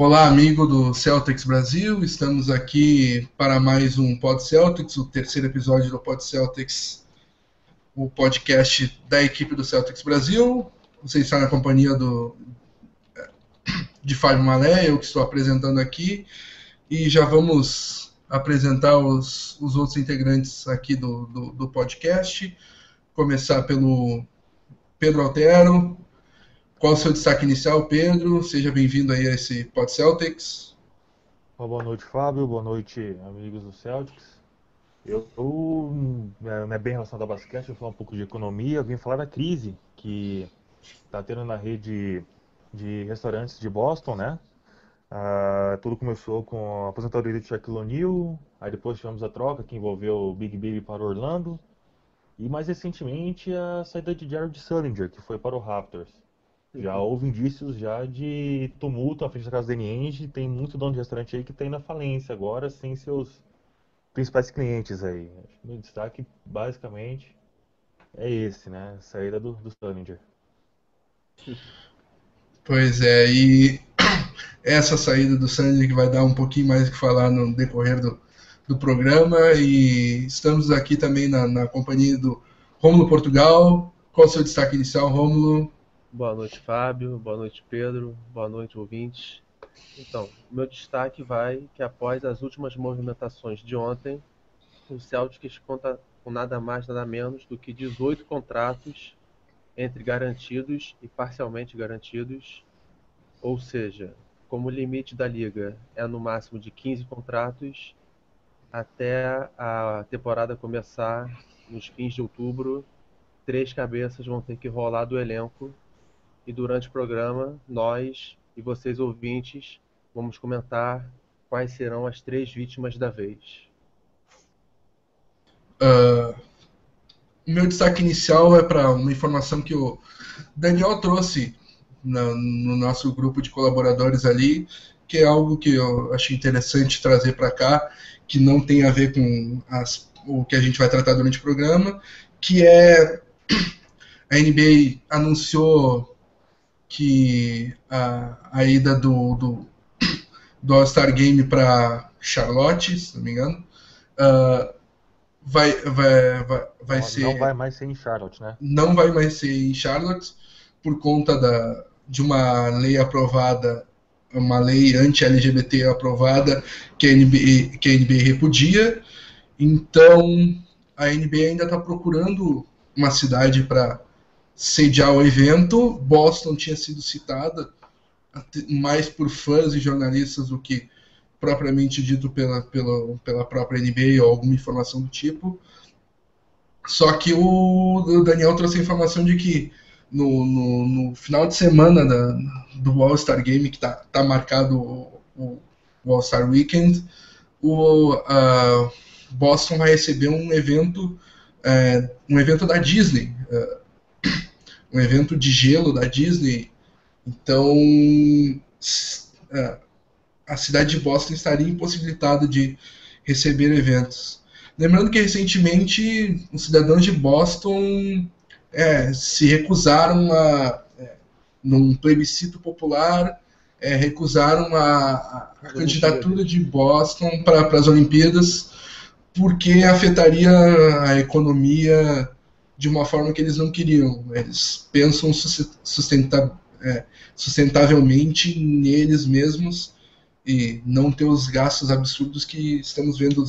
Olá, amigo do Celtics Brasil. Estamos aqui para mais um Pod Celtics, o terceiro episódio do Pod Celtics, o podcast da equipe do Celtics Brasil. Você está na companhia do de Fábio Malé, eu que estou apresentando aqui, e já vamos apresentar os, os outros integrantes aqui do, do, do podcast. Começar pelo Pedro Altero, qual o seu destaque inicial, Pedro? Seja bem-vindo aí a esse Pod Celtics. Boa noite, Fábio. Boa noite, amigos do Celtics. Eu, não é bem relacionado ao basquete, eu vou falar um pouco de economia. Eu vim falar da crise que está tendo na rede de restaurantes de Boston, né? Ah, tudo começou com a aposentadoria de Shaquille O'Neal, aí depois tivemos a troca que envolveu o Big Baby para Orlando, e mais recentemente a saída de Jared Sullinger, que foi para o Raptors. Já houve indícios já de tumulto à frente da casa da Nienge, tem muito dono de restaurante aí que está na falência agora, sem seus principais clientes aí. Acho que meu destaque, basicamente, é esse, né? A saída do, do Sullinger. Pois é, e essa saída do Sullinger que vai dar um pouquinho mais o que falar no decorrer do, do programa, e estamos aqui também na, na companhia do Rômulo Portugal. Qual o seu destaque inicial, Rômulo? Boa noite, Fábio. Boa noite, Pedro. Boa noite, ouvintes. Então, meu destaque vai que após as últimas movimentações de ontem, o Celtics conta com nada mais, nada menos do que 18 contratos entre garantidos e parcialmente garantidos, ou seja, como o limite da liga é no máximo de 15 contratos, até a temporada começar nos fins de outubro, três cabeças vão ter que rolar do elenco e durante o programa, nós e vocês ouvintes vamos comentar quais serão as três vítimas da vez. Uh, meu destaque inicial é para uma informação que o Daniel trouxe na, no nosso grupo de colaboradores ali, que é algo que eu achei interessante trazer para cá, que não tem a ver com as, o que a gente vai tratar durante o programa, que é a NBA anunciou que a, a ida do, do, do All-Star Game para Charlotte, se não me engano, uh, vai, vai, vai, vai não, ser. Não vai mais ser em Charlotte, né? Não vai mais ser em Charlotte, por conta da, de uma lei aprovada, uma lei anti-LGBT aprovada, que a, NBA, que a NBA repudia. Então, a NBA ainda está procurando uma cidade para sediar o evento. Boston tinha sido citada mais por fãs e jornalistas do que propriamente dito pela, pela, pela própria NBA ou alguma informação do tipo. Só que o Daniel trouxe a informação de que no, no, no final de semana da, do All-Star Game, que está tá marcado o, o, All-Star Weekend, o uh, Boston vai receber um evento, uh, um evento da Disney. Uh, um evento de gelo da Disney. Então, é, a cidade de Boston estaria impossibilitada de receber eventos. Lembrando que recentemente os cidadãos de Boston é, se recusaram a, é, num plebiscito popular, é, recusaram a, a, a candidatura de Boston para as Olimpíadas porque afetaria a economia de uma forma que eles não queriam. Eles pensam sustenta, é, sustentavelmente neles mesmos e não ter os gastos absurdos que estamos vendo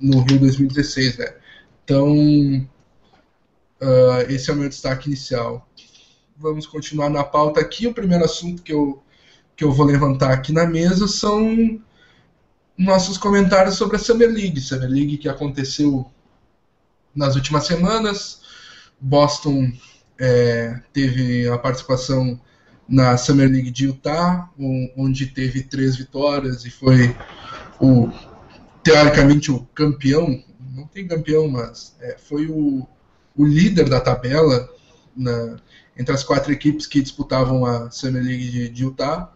no Rio 2016, né? Então, uh, esse é o meu destaque inicial. Vamos continuar na pauta aqui. O primeiro assunto que eu, que eu vou levantar aqui na mesa são nossos comentários sobre a Summer League. Summer League que aconteceu nas últimas semanas. Boston é, teve a participação na Summer League de Utah, onde teve três vitórias e foi o teoricamente o campeão, não tem campeão, mas é, foi o, o líder da tabela na, entre as quatro equipes que disputavam a Summer League de, de Utah.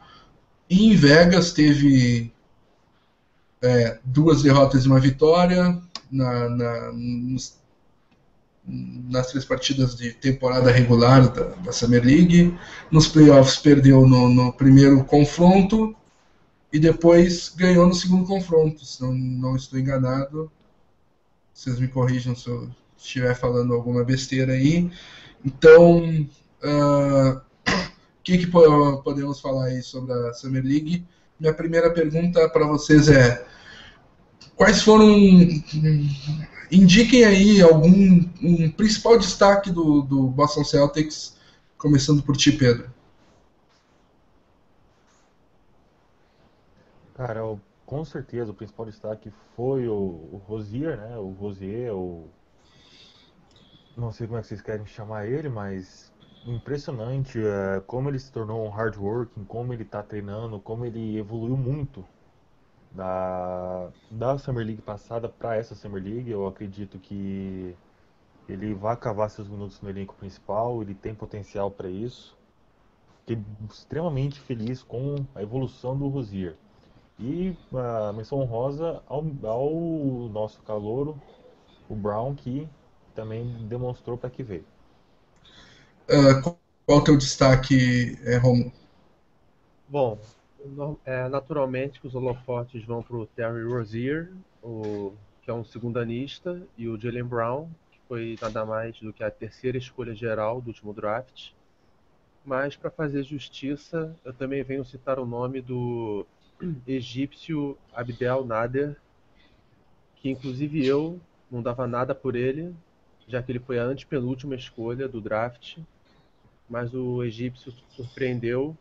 E em Vegas teve é, duas derrotas e uma vitória na, na, nos nas três partidas de temporada regular da, da Summer League. Nos playoffs perdeu no, no primeiro confronto e depois ganhou no segundo confronto, se não, não estou enganado. Vocês me corrijam se eu estiver falando alguma besteira aí. Então, uh, o que, que podemos falar aí sobre a Summer League? Minha primeira pergunta para vocês é: quais foram. Indiquem aí algum um principal destaque do, do Boston Celtics, começando por ti, Pedro. Cara, com certeza o principal destaque foi o, o Rosier, né? O Rosier, o. Não sei como é que vocês querem chamar ele, mas impressionante é, como ele se tornou um hard working, como ele está treinando, como ele evoluiu muito da, da Summer League passada para essa Summer League. Eu acredito que ele vai cavar seus minutos no elenco principal, ele tem potencial para isso. Fiquei extremamente feliz com a evolução do Rosier. E a menção honrosa ao, ao nosso calouro, o Brown, que também demonstrou para que veio. Uh, qual é o teu destaque, é, Romulo? Bom, é, naturalmente os holofotes vão para o Terry Rozier, o, que é um segundanista, e o Jalen Brown, que foi nada mais do que a terceira escolha geral do último draft. Mas, para fazer justiça, eu também venho citar o nome do egípcio Abdel Nader, que inclusive eu não dava nada por ele, já que ele foi a antepenúltima escolha do draft, mas o egípcio surpreendeu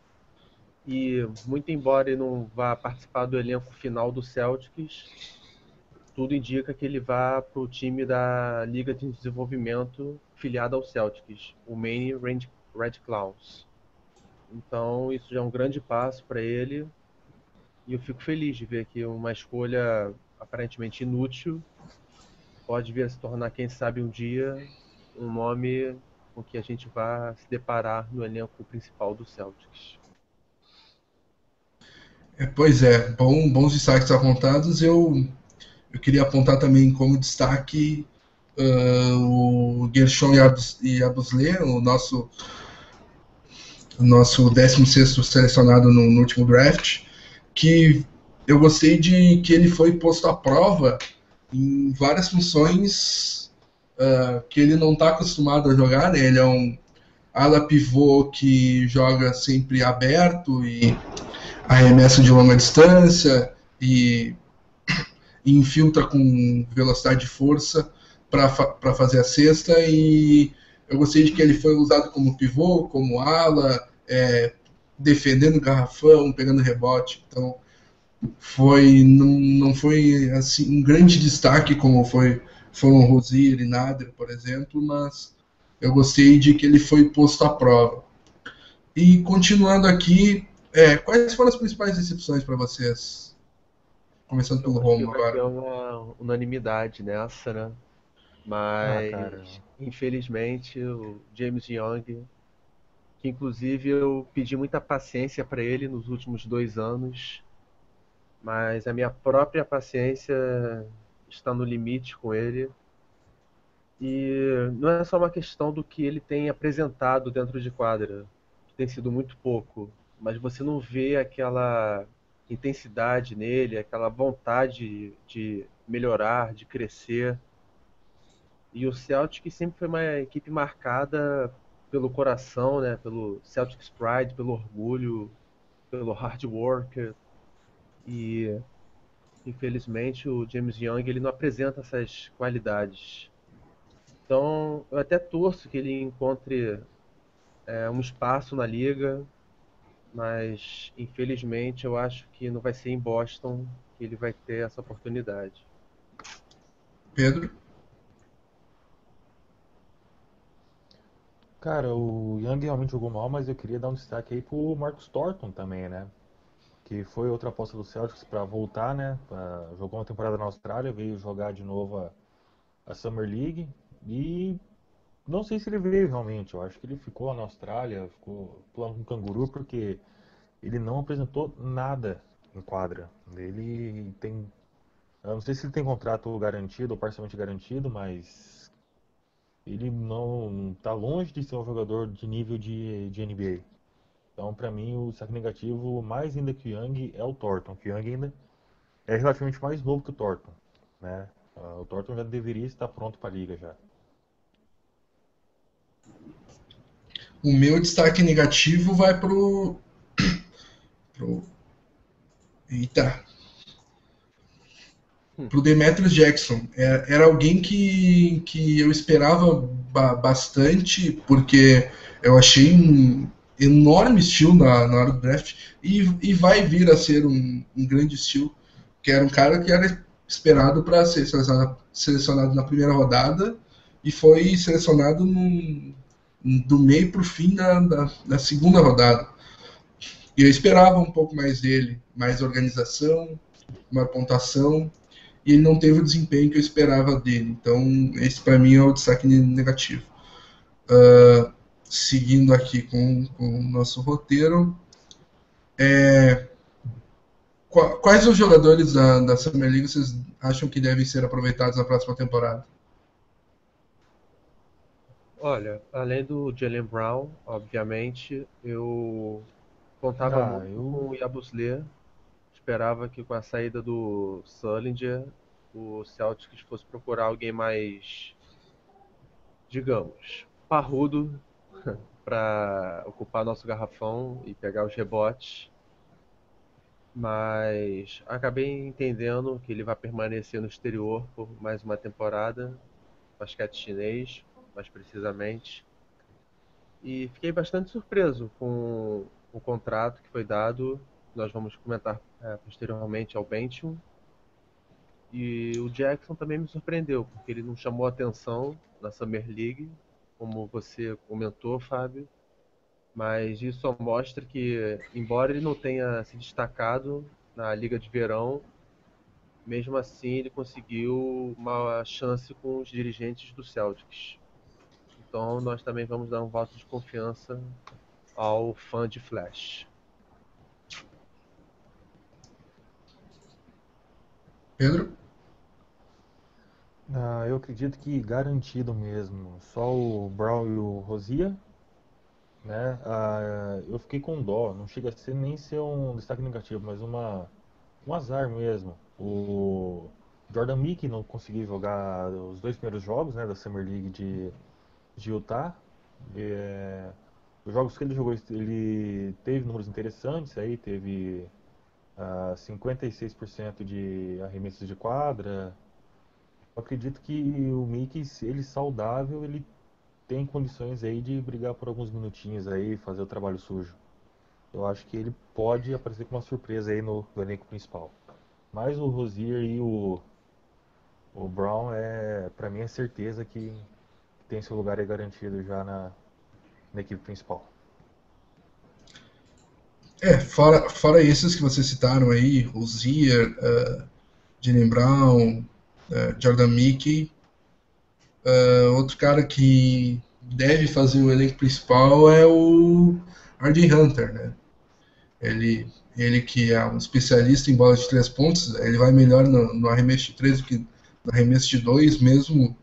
e muito embora ele não vá participar do elenco final do Celtics, tudo indica que ele vá para o time da Liga de Desenvolvimento filiada ao Celtics, o Maine Red Clouds. Então isso já é um grande passo para ele e eu fico feliz de ver que uma escolha aparentemente inútil pode vir a se tornar, quem sabe, um dia um nome com que a gente vá se deparar no elenco principal do Celtics. É, pois é, bom, bons destaques apontados. Eu, eu queria apontar também como destaque uh, o Gershon Yabusle, o nosso, nosso 16 selecionado no, no último draft que eu gostei de que ele foi posto à prova em várias funções uh, que ele não está acostumado a jogar. Né? Ele é um ala pivô que joga sempre aberto e arremessa de longa distância e, e infiltra com velocidade e força para fa fazer a cesta. E eu gostei de que ele foi usado como pivô, como ala, é, defendendo o garrafão, pegando rebote. Então, foi não, não foi assim um grande destaque como foi foram Rosier e Nader, por exemplo, mas eu gostei de que ele foi posto à prova. E continuando aqui, é, quais foram as principais decepções para vocês? Começando pelo Romo agora. É uma unanimidade nessa, né? Mas, ah, infelizmente, o James Young que inclusive eu pedi muita paciência para ele nos últimos dois anos, mas a minha própria paciência está no limite com ele. E não é só uma questão do que ele tem apresentado dentro de quadra, que tem sido muito pouco, mas você não vê aquela intensidade nele, aquela vontade de melhorar, de crescer. E o Celtic sempre foi uma equipe marcada pelo coração, né, pelo Celtics Pride, pelo orgulho, pelo hard work. E infelizmente o James Young ele não apresenta essas qualidades. Então eu até torço que ele encontre é, um espaço na liga, mas infelizmente eu acho que não vai ser em Boston que ele vai ter essa oportunidade. Pedro? Cara, o Young realmente jogou mal, mas eu queria dar um destaque aí pro Marcus Thornton também, né? Que foi outra aposta do Celtics para voltar, né? Pra, jogou uma temporada na Austrália, veio jogar de novo a, a Summer League e não sei se ele veio realmente. Eu acho que ele ficou na Austrália, ficou pulando com um canguru porque ele não apresentou nada em quadra. Ele tem, eu não sei se ele tem contrato garantido ou parcialmente garantido, mas ele não está longe de ser um jogador de nível de, de NBA. Então, para mim, o destaque negativo, mais ainda que o Young, é o Thornton. O Young ainda é relativamente mais novo que o Thornton. Né? Uh, o Thornton já deveria estar pronto para a liga já. O meu destaque negativo vai pro. pro... Eita! Pro Demetrius Jackson. É, era alguém que, que eu esperava bastante, porque eu achei um enorme estilo na, na hora do draft e, e vai vir a ser um, um grande estilo, que era um cara que era esperado para ser selecionado, selecionado, na primeira rodada e foi selecionado no, do meio para o fim da, da, da, segunda rodada. E eu esperava um pouco mais dele, mais organização, uma pontuação, e ele não teve o desempenho que eu esperava dele. Então, esse para mim é o destaque negativo. Uh, seguindo aqui com, com, o nosso roteiro, é, quais os jogadores da, da Summer League vocês acham que devem ser aproveitados na próxima temporada? Olha, além do Jalen Brown, obviamente, eu contava ah, muito eu... com o Yabusle. Esperava que com a saída do Sullinger, o Celtics fosse procurar alguém mais, digamos, parrudo para ocupar nosso garrafão e pegar os rebotes. Mas acabei entendendo que ele vai permanecer no exterior por mais uma temporada, basquete chinês, mais precisamente. E fiquei bastante surpreso com o contrato que foi dado. Nós vamos comentar é, posteriormente ao Bention. E o Jackson também me surpreendeu, porque ele não chamou atenção na Summer League, como você comentou, Fábio. Mas isso só mostra que, embora ele não tenha se destacado na Liga de Verão, mesmo assim ele conseguiu uma chance com os dirigentes do Celtics. Então nós também vamos dar um voto de confiança ao fã de Flash. Pedro? Ah, eu acredito que garantido mesmo. Só o Brown e o Rosia. Né? Ah, eu fiquei com dó. Não chega a ser nem ser um destaque negativo, mas uma, um azar mesmo. O Jordan Mickey não conseguiu jogar os dois primeiros jogos né, da Summer League de de Utah. É, os jogos que ele jogou, ele teve números interessantes aí, teve uh, ah, 56% de arremessos de quadra. Eu acredito que o Mickey, ele saudável, ele tem condições aí de brigar por alguns minutinhos aí, fazer o trabalho sujo. Eu acho que ele pode aparecer com uma surpresa aí no, no elenco principal. Mas o Rosier e o, o Brown é, para mim é certeza que tem seu lugar aí garantido já na, na equipe principal. É, fora, fora esses que vocês citaram aí, Rosier, uh, Jalen Brown, uh, Jordan Mickey, uh, outro cara que deve fazer o elenco principal é o Arden Hunter, né? Ele, ele que é um especialista em bola de três pontos, ele vai melhor no, no arremesso de três do que no arremesso de dois, mesmo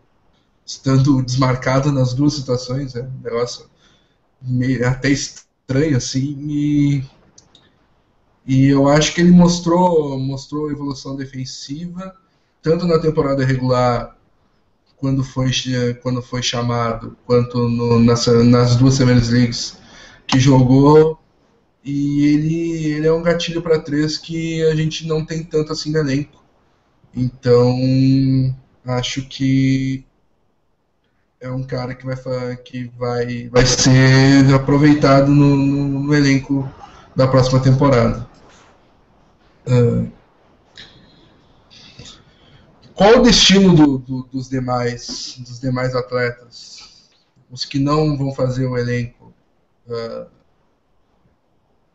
estando desmarcado nas duas situações, é um negócio meio, até estranho assim e e eu acho que ele mostrou mostrou evolução defensiva tanto na temporada regular quando foi quando foi chamado quanto no, nas, nas duas Semanas Leagues que jogou e ele, ele é um gatilho para três que a gente não tem tanto assim no elenco. Então acho que é um cara que vai, que vai, vai ser aproveitado no, no, no elenco da próxima temporada. Uh, qual o destino do, do, dos demais dos demais atletas? Os que não vão fazer o elenco? Uh,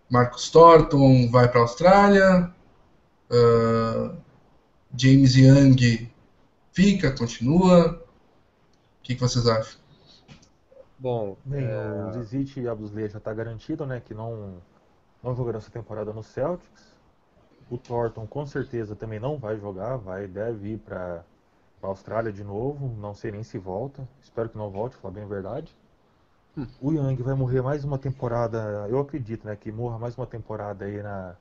Marcos Thornton vai para a Austrália. Uh, James Young fica, continua que, que vocês acham? Bom, Bem, é... o Zizic e Abdusle já está garantido, né, que não, não jogarão essa temporada no Celtics. O Thornton com certeza também não vai jogar, vai deve ir para a Austrália de novo, não sei nem se volta, espero que não volte, falar bem a verdade. o Young vai morrer mais uma temporada, eu acredito, né, que morra mais uma temporada aí na,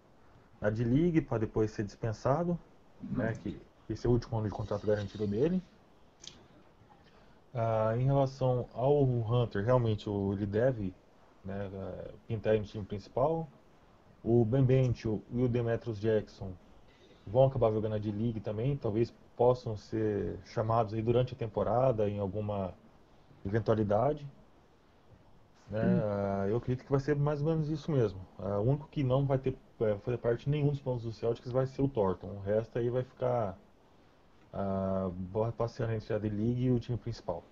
na D-League para depois ser dispensado, né, que esse é o último ano de contrato garantido dele. Ah, em relação ao Hunter, realmente ele deve né, pintar no time principal. O Ben Bencho e o Demetrius Jackson vão acabar jogando a D-League também, talvez possam ser chamados aí durante a temporada em alguma eventualidade. Né? Hum. eu acredito que vai ser mais ou menos isso mesmo. Uh, o único que não vai ter é, fazer parte de nenhum dos planos do Celtics vai ser o Thornton. O resto aí vai ficar uh, passeando entre a D-League e o time principal.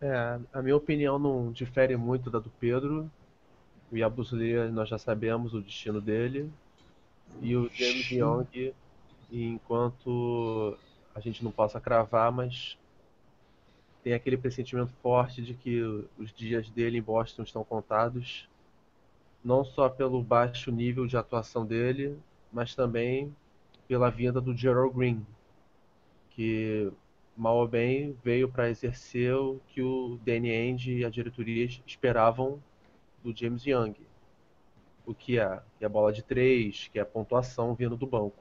É, a minha opinião não difere muito da do Pedro. O Yabuslia, nós já sabemos o destino dele. E o James Young, enquanto a gente não possa cravar, mas tem aquele pressentimento forte de que os dias dele em Boston estão contados, não só pelo baixo nível de atuação dele, mas também pela vinda do Gerald Green, que mal ou bem veio para exercer o que o Danny Ainge e a diretoria esperavam do James Young, o que é, que é bola de três, que é pontuação vindo do banco.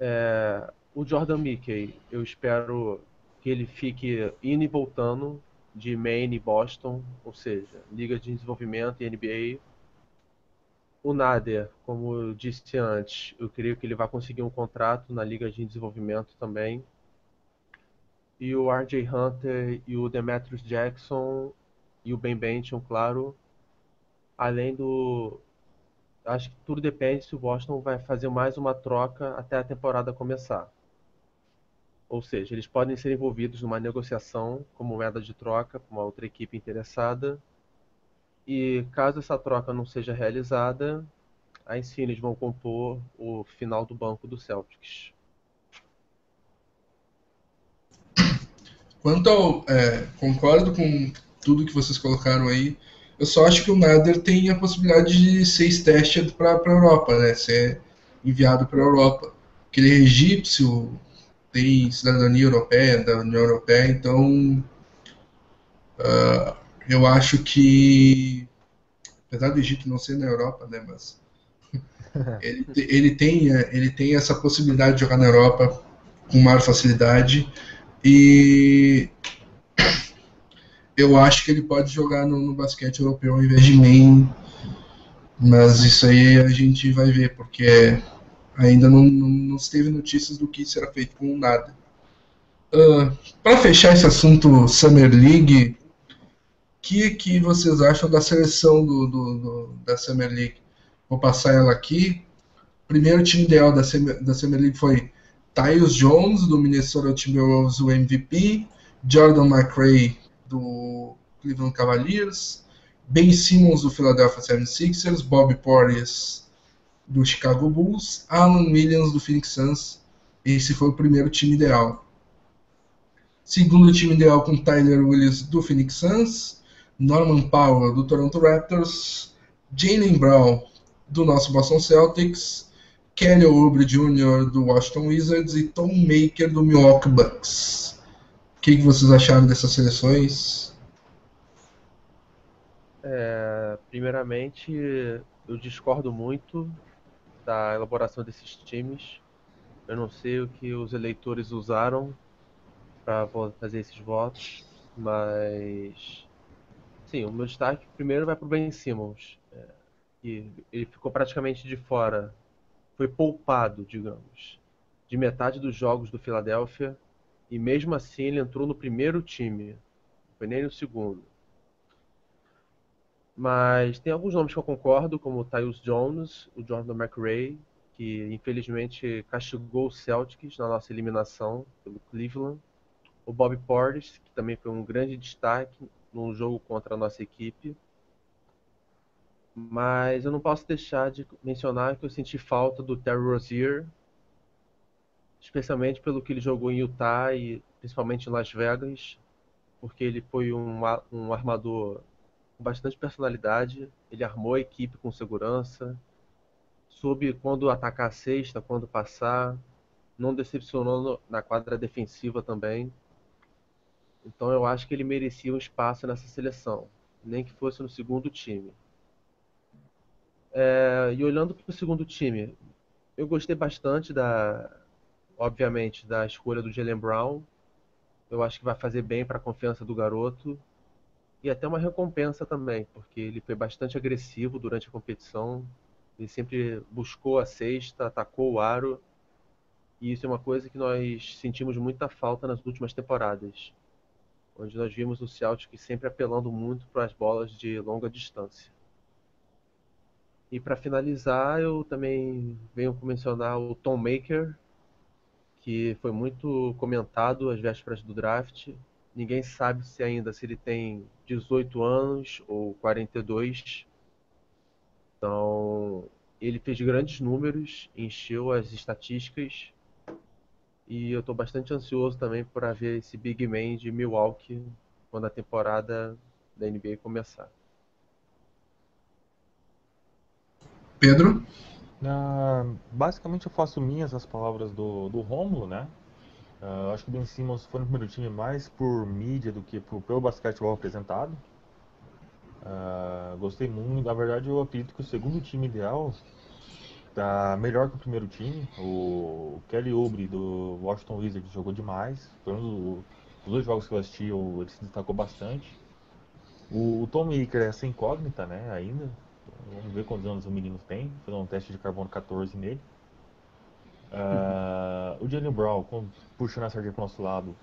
É, o Jordan Mickey, eu espero que ele fique indo e voltando de Maine e Boston, ou seja, Liga de Desenvolvimento e NBA. O Nader, como eu disse antes, eu creio que ele vai conseguir um contrato na Liga de Desenvolvimento também. E o RJ Hunter e o Demetrius Jackson e o Ben Benton, claro. Além do. Acho que tudo depende se o Boston vai fazer mais uma troca até a temporada começar. Ou seja, eles podem ser envolvidos numa negociação como moeda de troca com uma outra equipe interessada. E caso essa troca não seja realizada, aí sim eles vão compor o final do banco do Celtics. Quanto ao. É, concordo com tudo que vocês colocaram aí. Eu só acho que o Nader tem a possibilidade de ser tested para a Europa, né? Ser enviado para a Europa. Porque ele é egípcio, tem cidadania europeia, da União Europeia, então uh, eu acho que, apesar do Egito não ser na Europa, né, mas ele, ele, tem, ele tem essa possibilidade de jogar na Europa com maior facilidade e eu acho que ele pode jogar no, no basquete europeu ao invés de main, mas isso aí a gente vai ver, porque Ainda não, não, não se teve notícias do que será feito com nada. Uh, ah, Para fechar esse assunto Summer League, que, que vocês acham da seleção do, do, do, da Summer League? Vou passar ela aqui. Primeiro time ideal da Summer, da Summer League foi Tyus Jones, do Minnesota Timberwolves, o MVP. Jordan McRae, do Cleveland Cavaliers. Ben Simmons, do Philadelphia 76ers. Bob Portis, do Chicago Bulls, Alan Williams do Phoenix Suns. Esse foi o primeiro time ideal. Segundo time ideal com Tyler Williams do Phoenix Suns, Norman Powell do Toronto Raptors, Jalen Brown do nosso Boston Celtics, Kelly Oubre Jr. do Washington Wizards e Tom Maker do Milwaukee Bucks. O que, que vocês acharam dessas seleções? É, primeiramente, eu discordo muito da elaboração desses times. Eu não sei o que os eleitores usaram para fazer esses votos, mas sim, o meu destaque primeiro vai para o Ben Simmons, é, que ele ficou praticamente de fora, foi poupado, digamos, de metade dos jogos do Philadelphia e mesmo assim ele entrou no primeiro time, não foi nem no segundo. Mas tem alguns nomes que eu concordo, como o Tyus Jones, o Jordan McRae, que infelizmente castigou o Celtics na nossa eliminação pelo Cleveland. O Bob Portis, que também foi um grande destaque no jogo contra a nossa equipe. Mas eu não posso deixar de mencionar que eu senti falta do Terry Rozier, especialmente pelo que ele jogou em Utah e principalmente em Las Vegas, porque ele foi um, um armador com bastante personalidade. Ele armou a equipe com segurança, soube quando atacar a cesta, quando passar, não decepcionou na quadra defensiva também. Então eu acho que ele merecia um espaço nessa seleção, nem que fosse no segundo time. É, e olhando para o segundo time, eu gostei bastante da, obviamente, da escolha do Jalen Brown. Eu acho que vai fazer bem para a confiança do garoto e até uma recompensa também, porque ele foi bastante agressivo durante a competição. Ele sempre buscou a cesta, atacou o aro. E isso é uma coisa que nós sentimos muita falta nas últimas temporadas, onde nós vimos o Celtic sempre apelando muito para as bolas de longa distância. E para finalizar, eu também venho mencionar o Tom Maker, que foi muito comentado às vésperas do draft. Ninguém sabe se ainda se ele tem 18 anos ou 42. Então, ele fez grandes números, encheu as estatísticas. E eu estou bastante ansioso também para ver esse Big Man de Milwaukee quando a temporada da NBA começar. Pedro? Uh, basicamente eu faço minhas as palavras do, do Rômulo, né? Uh, acho que o Ben Simmons foi no primeiro time mais por mídia do que por, pelo basquetebol apresentado. Uh, gostei muito, na verdade eu acredito que o segundo time ideal tá melhor que o primeiro time. O Kelly Oubre do Washington Wizards jogou demais. Foi um dos dois jogos que eu assisti, ele se destacou bastante. O, o Tom Maker é essa incógnita, né, ainda. Vamos ver quantos anos o menino tem. Fazer um teste de carbono 14 nele. Uh, o Jalen Brown, puxando a sardinha para o nosso lado,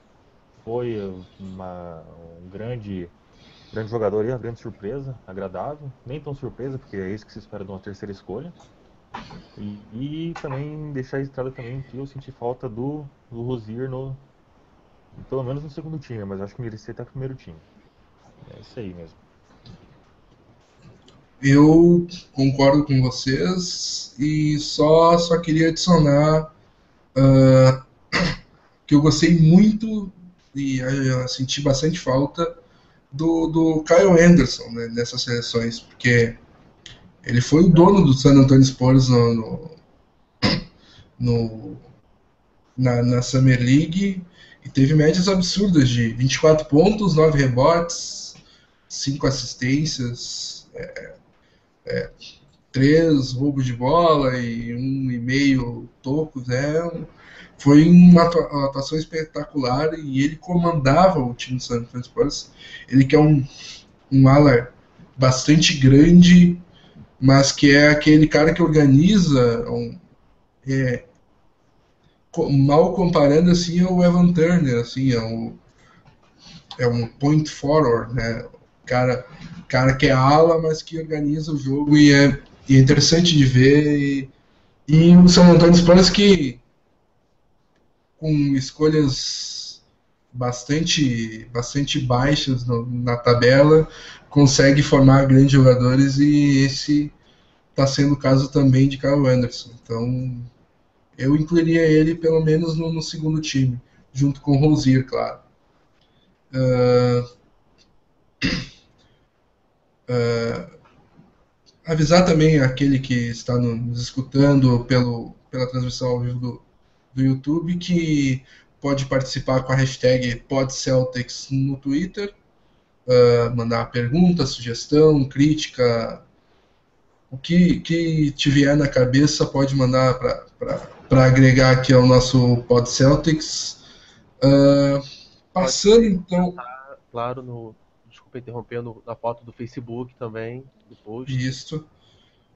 foi uma, um grande, grande jogador e uma grande surpresa, agradável. Nem tão surpresa, porque é isso que se espera de uma terceira escolha. E, e também deixar registrado também que eu senti falta do, do Rosier no. Pelo menos no segundo time, mas acho que merecia até o primeiro time. É isso aí mesmo. Eu concordo com vocês e só, só queria adicionar uh, que eu gostei muito e uh, senti bastante falta do, do Kyle Anderson né, nessas seleções, porque ele foi o dono do San Antonio Spurs no, no, no na, na, Summer League e teve médias absurdas de 24 pontos, 9 rebotes, 5 assistências. É, é, três roubos de bola e um e meio tocos, é, foi uma atuação espetacular e ele comandava o time do San Antonio Spurs. Ele que é um, um ala bastante grande, mas que é aquele cara que organiza, um, é, mal comparando assim, é o Evan Turner, assim, é um, é um point forward, né? Cara cara que é ala, mas que organiza o jogo e é, e é interessante de ver. E, e o São Antônio Spurs que com escolhas bastante bastante baixas no, na tabela consegue formar grandes jogadores e esse está sendo o caso também de Kyle Anderson. Então eu incluiria ele pelo menos no, no segundo time, junto com o Rosier, claro. Uh, Uh, avisar também aquele que está nos escutando pelo, pela transmissão ao vivo do, do YouTube que pode participar com a hashtag PodCeltics no Twitter, uh, mandar pergunta, sugestão, crítica, o que, que te vier na cabeça pode mandar para agregar aqui ao nosso PodCeltics. Uh, passando então. Claro, no, desculpa interrompendo, na foto do Facebook também, do post. Isso.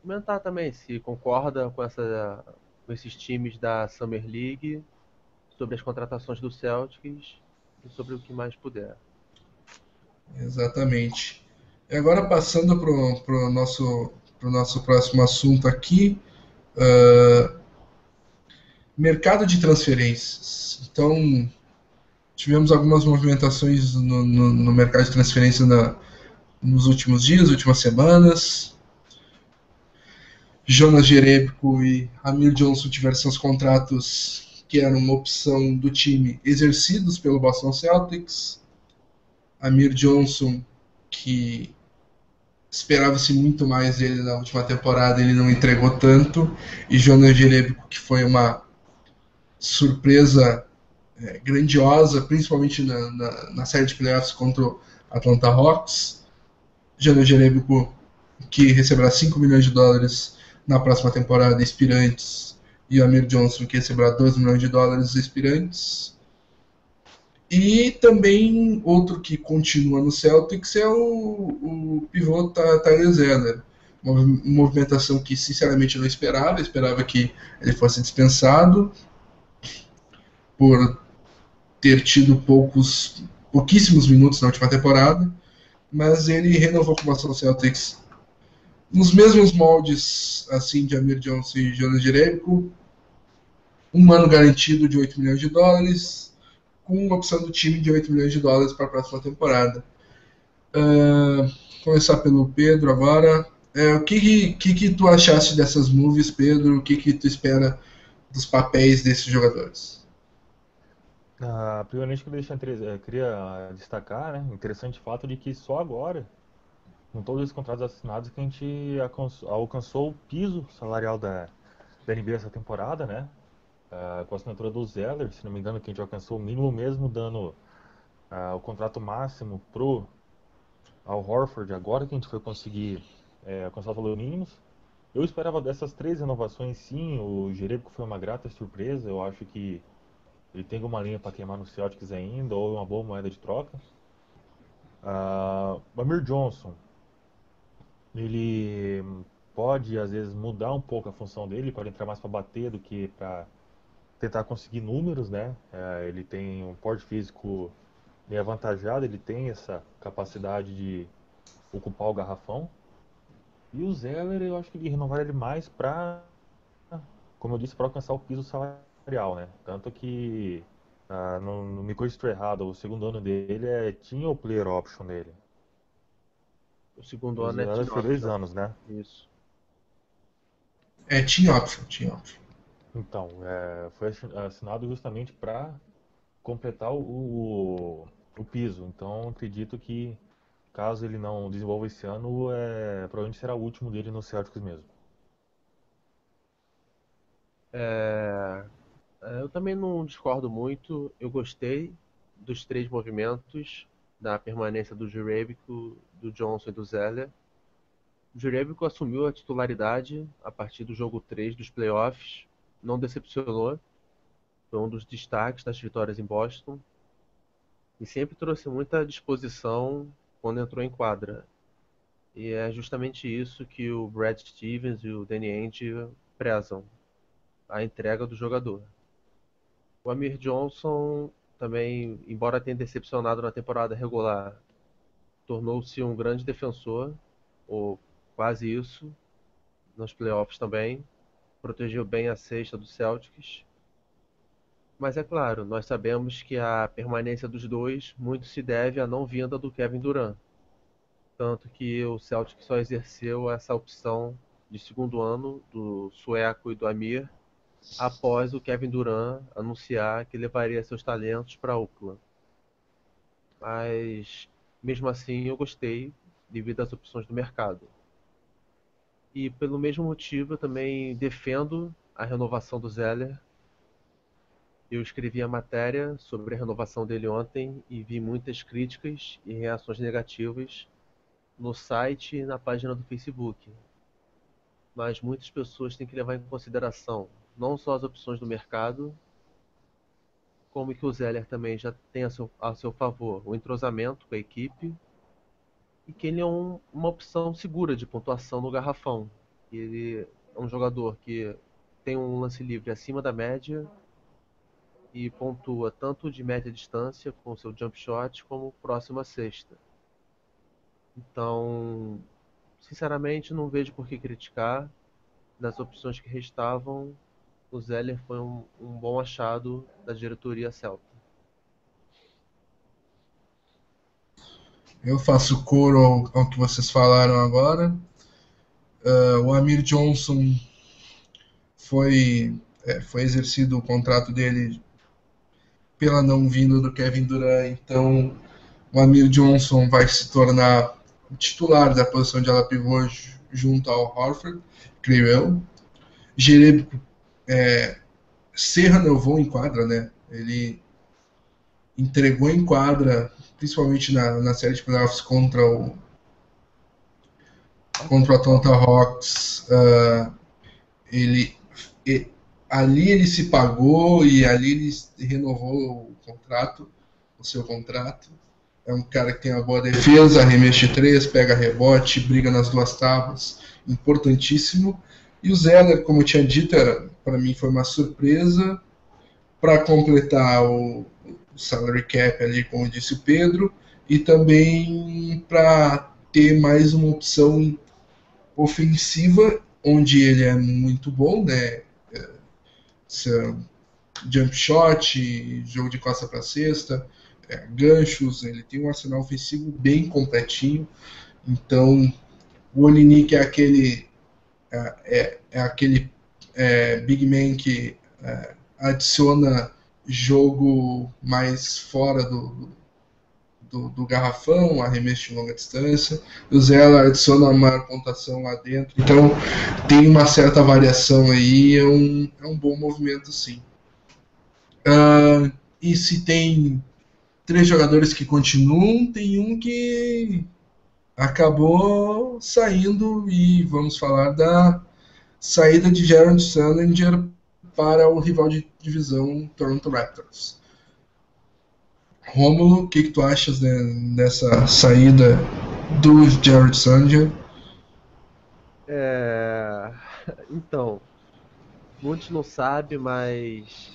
Comentar também se concorda com, essa, com esses times da Summer League, sobre as contratações do Celtics e sobre o que mais puder. Exatamente. E agora passando para o nosso, pro nosso próximo assunto aqui, uh, mercado de transferências. Então, tivemos algumas movimentações no, no, no mercado de transferência na, nos últimos dias, últimas semanas. Jonas Jerebko e Amir Johnson tiveram seus contratos que eram uma opção do time exercidos pelo Boston Celtics. Amir Johnson, que esperava-se muito mais dele na última temporada, ele não entregou tanto. E Jonas Jerebko, que foi uma surpresa é, grandiosa, principalmente na, na, na, série de playoffs contra o Atlanta Hawks. Jânio Jerebico, que receberá 5 milhões de dólares na próxima temporada, expirantes, e o Amir Johnson, que receberá 2 milhões de dólares expirantes. E também outro que continua no Celtics é o, o pivô Tyler Zeller. Uma movimentação que sinceramente eu não esperava, esperava que ele fosse dispensado por ter tido poucos, pouquíssimos minutos na última temporada, mas ele renovou com o Boston Celtics nos mesmos moldes assim de Amir Johnson e Jonas Jerebko, um ano garantido de 8 milhões de dólares, com uma opção do time de 8 milhões de dólares para a próxima temporada. Uh, começar pelo Pedro agora. É, o que, que, que tu achaste dessas movies, Pedro? O que, que tu espera dos papéis desses jogadores? Ah, primeiramente, eu queria destacar, né, interessante fato de que só agora, com todos os contratos assinados, que a gente alcançou o piso salarial da, da NBA essa temporada, né? Uh, com a assinatura do Zeller, se não me engano, que a gente alcançou o mínimo mesmo, dando uh, o contrato máximo pro ao Horford, agora que a gente foi conseguir é, alcançar os valores mínimos. Eu esperava dessas três renovações sim, o Jerebico foi uma grata surpresa, eu acho que ele tem alguma linha para queimar no Celtics ainda, ou uma boa moeda de troca. Uh, o Amir Johnson, ele pode às vezes mudar um pouco a função dele, pode entrar mais para bater do que para tentar conseguir números, né? É, ele tem um porte físico bem avantajado, ele tem essa capacidade de ocupar o garrafão. E o Zeller, eu acho que ele renovar ele mais para, como eu disse, para alcançar o piso salarial, né? Tanto que, ah, não, não, me corrija errado, o segundo ano dele é, tinha o player option dele. O segundo ano é foi dois anos, né? Isso. É, tinha option, tinha option. Então, é, foi assinado justamente para completar o, o, piso. Então, acredito que caso ele não desenvolva esse ano, é, provavelmente será o último dele no Celtics mesmo. É, é, eu também não discordo muito. Eu gostei dos três movimentos da permanência do Jurebico, do Johnson e do Zeller. O Jurebico assumiu a titularidade a partir do jogo 3 dos playoffs não decepcionou. Foi um dos destaques das vitórias em Boston. E sempre trouxe muita disposição quando entrou em quadra. E é justamente isso que o Brad Stevens e o Danny Ainge prezam. A entrega do jogador. O Amir Johnson também, embora tenha decepcionado na temporada regular, tornou-se um grande defensor, ou quase isso, nos playoffs também protegeu bem a cesta do Celtics. Mas é claro, nós sabemos que a permanência dos dois muito se deve à não vinda do Kevin Durant. Tanto que o Celtics só exerceu essa opção de segundo ano do sueco e do Amir após o Kevin Durant anunciar que levaria seus talentos para Oakland. Mas mesmo assim eu gostei devido às opções do mercado. E pelo mesmo motivo eu também defendo a renovação do Zeller. Eu escrevi a matéria sobre a renovação dele ontem e vi muitas críticas e reações negativas no site e na página do Facebook. Mas muitas pessoas têm que levar em consideração não só as opções do mercado, como que o Zeller também já tem a seu, a seu favor o entrosamento com a equipe e que ele é um, uma opção segura de pontuação no garrafão. Ele é um jogador que tem um lance livre acima da média e pontua tanto de média distância com seu jump shot como próximo à sexta. Então, sinceramente, não vejo por que criticar. Das opções que restavam, o Zeller foi um, um bom achado da diretoria celta. Eu faço coro ao, ao que vocês falaram agora. Uh, o Amir Johnson foi, é, foi exercido o contrato dele pela não vinda do Kevin Durant, então o Amir Johnson vai se tornar titular da posição de ala pivô junto ao Horford, creio eu. Jerebico é, se renovou em quadra, né? Ele entregou em quadra, principalmente na, na série de playoffs contra o contra o Atlanta Hawks. Uh, ele, ali ele se pagou e ali ele renovou o contrato, o seu contrato. É um cara que tem uma boa defesa, arremesso três, pega rebote, briga nas duas tábuas, importantíssimo. E o Zeller, como eu tinha dito, para mim foi uma surpresa. Para completar o, salary cap ali, como disse o Pedro, e também para ter mais uma opção ofensiva, onde ele é muito bom, né? É, jump shot, jogo de costa para cesta, é, ganchos, ele tem um arsenal ofensivo bem completinho. Então, o Olinik é aquele é, é, é aquele é, big man que é, adiciona jogo mais fora do, do, do, garrafão, arremesso de longa distância. O Zella adiciona uma maior pontuação lá dentro. Então tem uma certa variação aí, é um, é um bom movimento sim. Uh, e se tem três jogadores que continuam, tem um que acabou saindo e vamos falar da saída de Jaron Salinger para o rival de divisão Toronto Raptors. Rômulo, o que, que tu achas né, dessa saída do Jared Salinger? É... Então, muitos não sabem, mas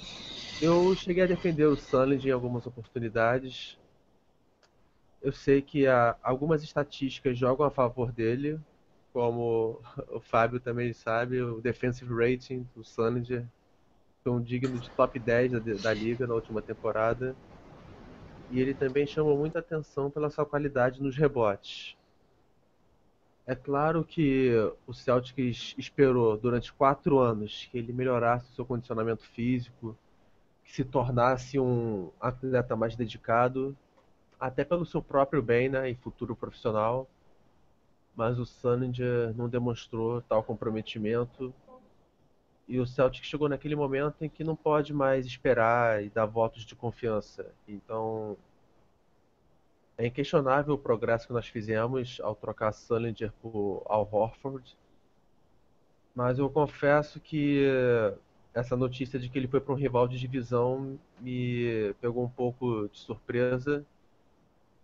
eu cheguei a defender o Sunland em algumas oportunidades. Eu sei que há, algumas estatísticas jogam a favor dele, como o Fábio também sabe, o defensive rating do Sunlinger foi um digno de top 10 da, da liga na última temporada. E ele também chamou muita atenção pela sua qualidade nos rebotes. É claro que o Celtics esperou durante quatro anos que ele melhorasse o seu condicionamento físico, se tornasse um atleta mais dedicado, até pelo seu próprio bem né, e futuro profissional. Mas o Sunninger não demonstrou tal comprometimento. E o Celtic chegou naquele momento em que não pode mais esperar e dar votos de confiança. Então, é inquestionável o progresso que nós fizemos ao trocar Sullinger por Al Horford. Mas eu confesso que essa notícia de que ele foi para um rival de divisão me pegou um pouco de surpresa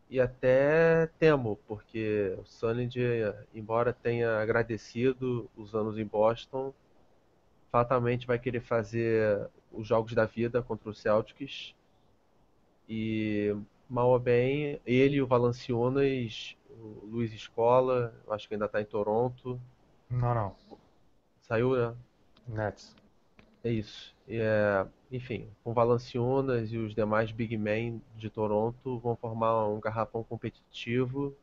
e até temo, porque o Sullinger, embora tenha agradecido os anos em Boston, fatalmente vai querer fazer os jogos da vida contra o Celtics e mal ou bem, ele e o Valanciunas, o Luiz Escola, acho que ainda está em Toronto. Não, não. Saiu, né? Nets. É isso. É, enfim, com Valanciunas e os demais big men de Toronto vão formar um garrafão competitivo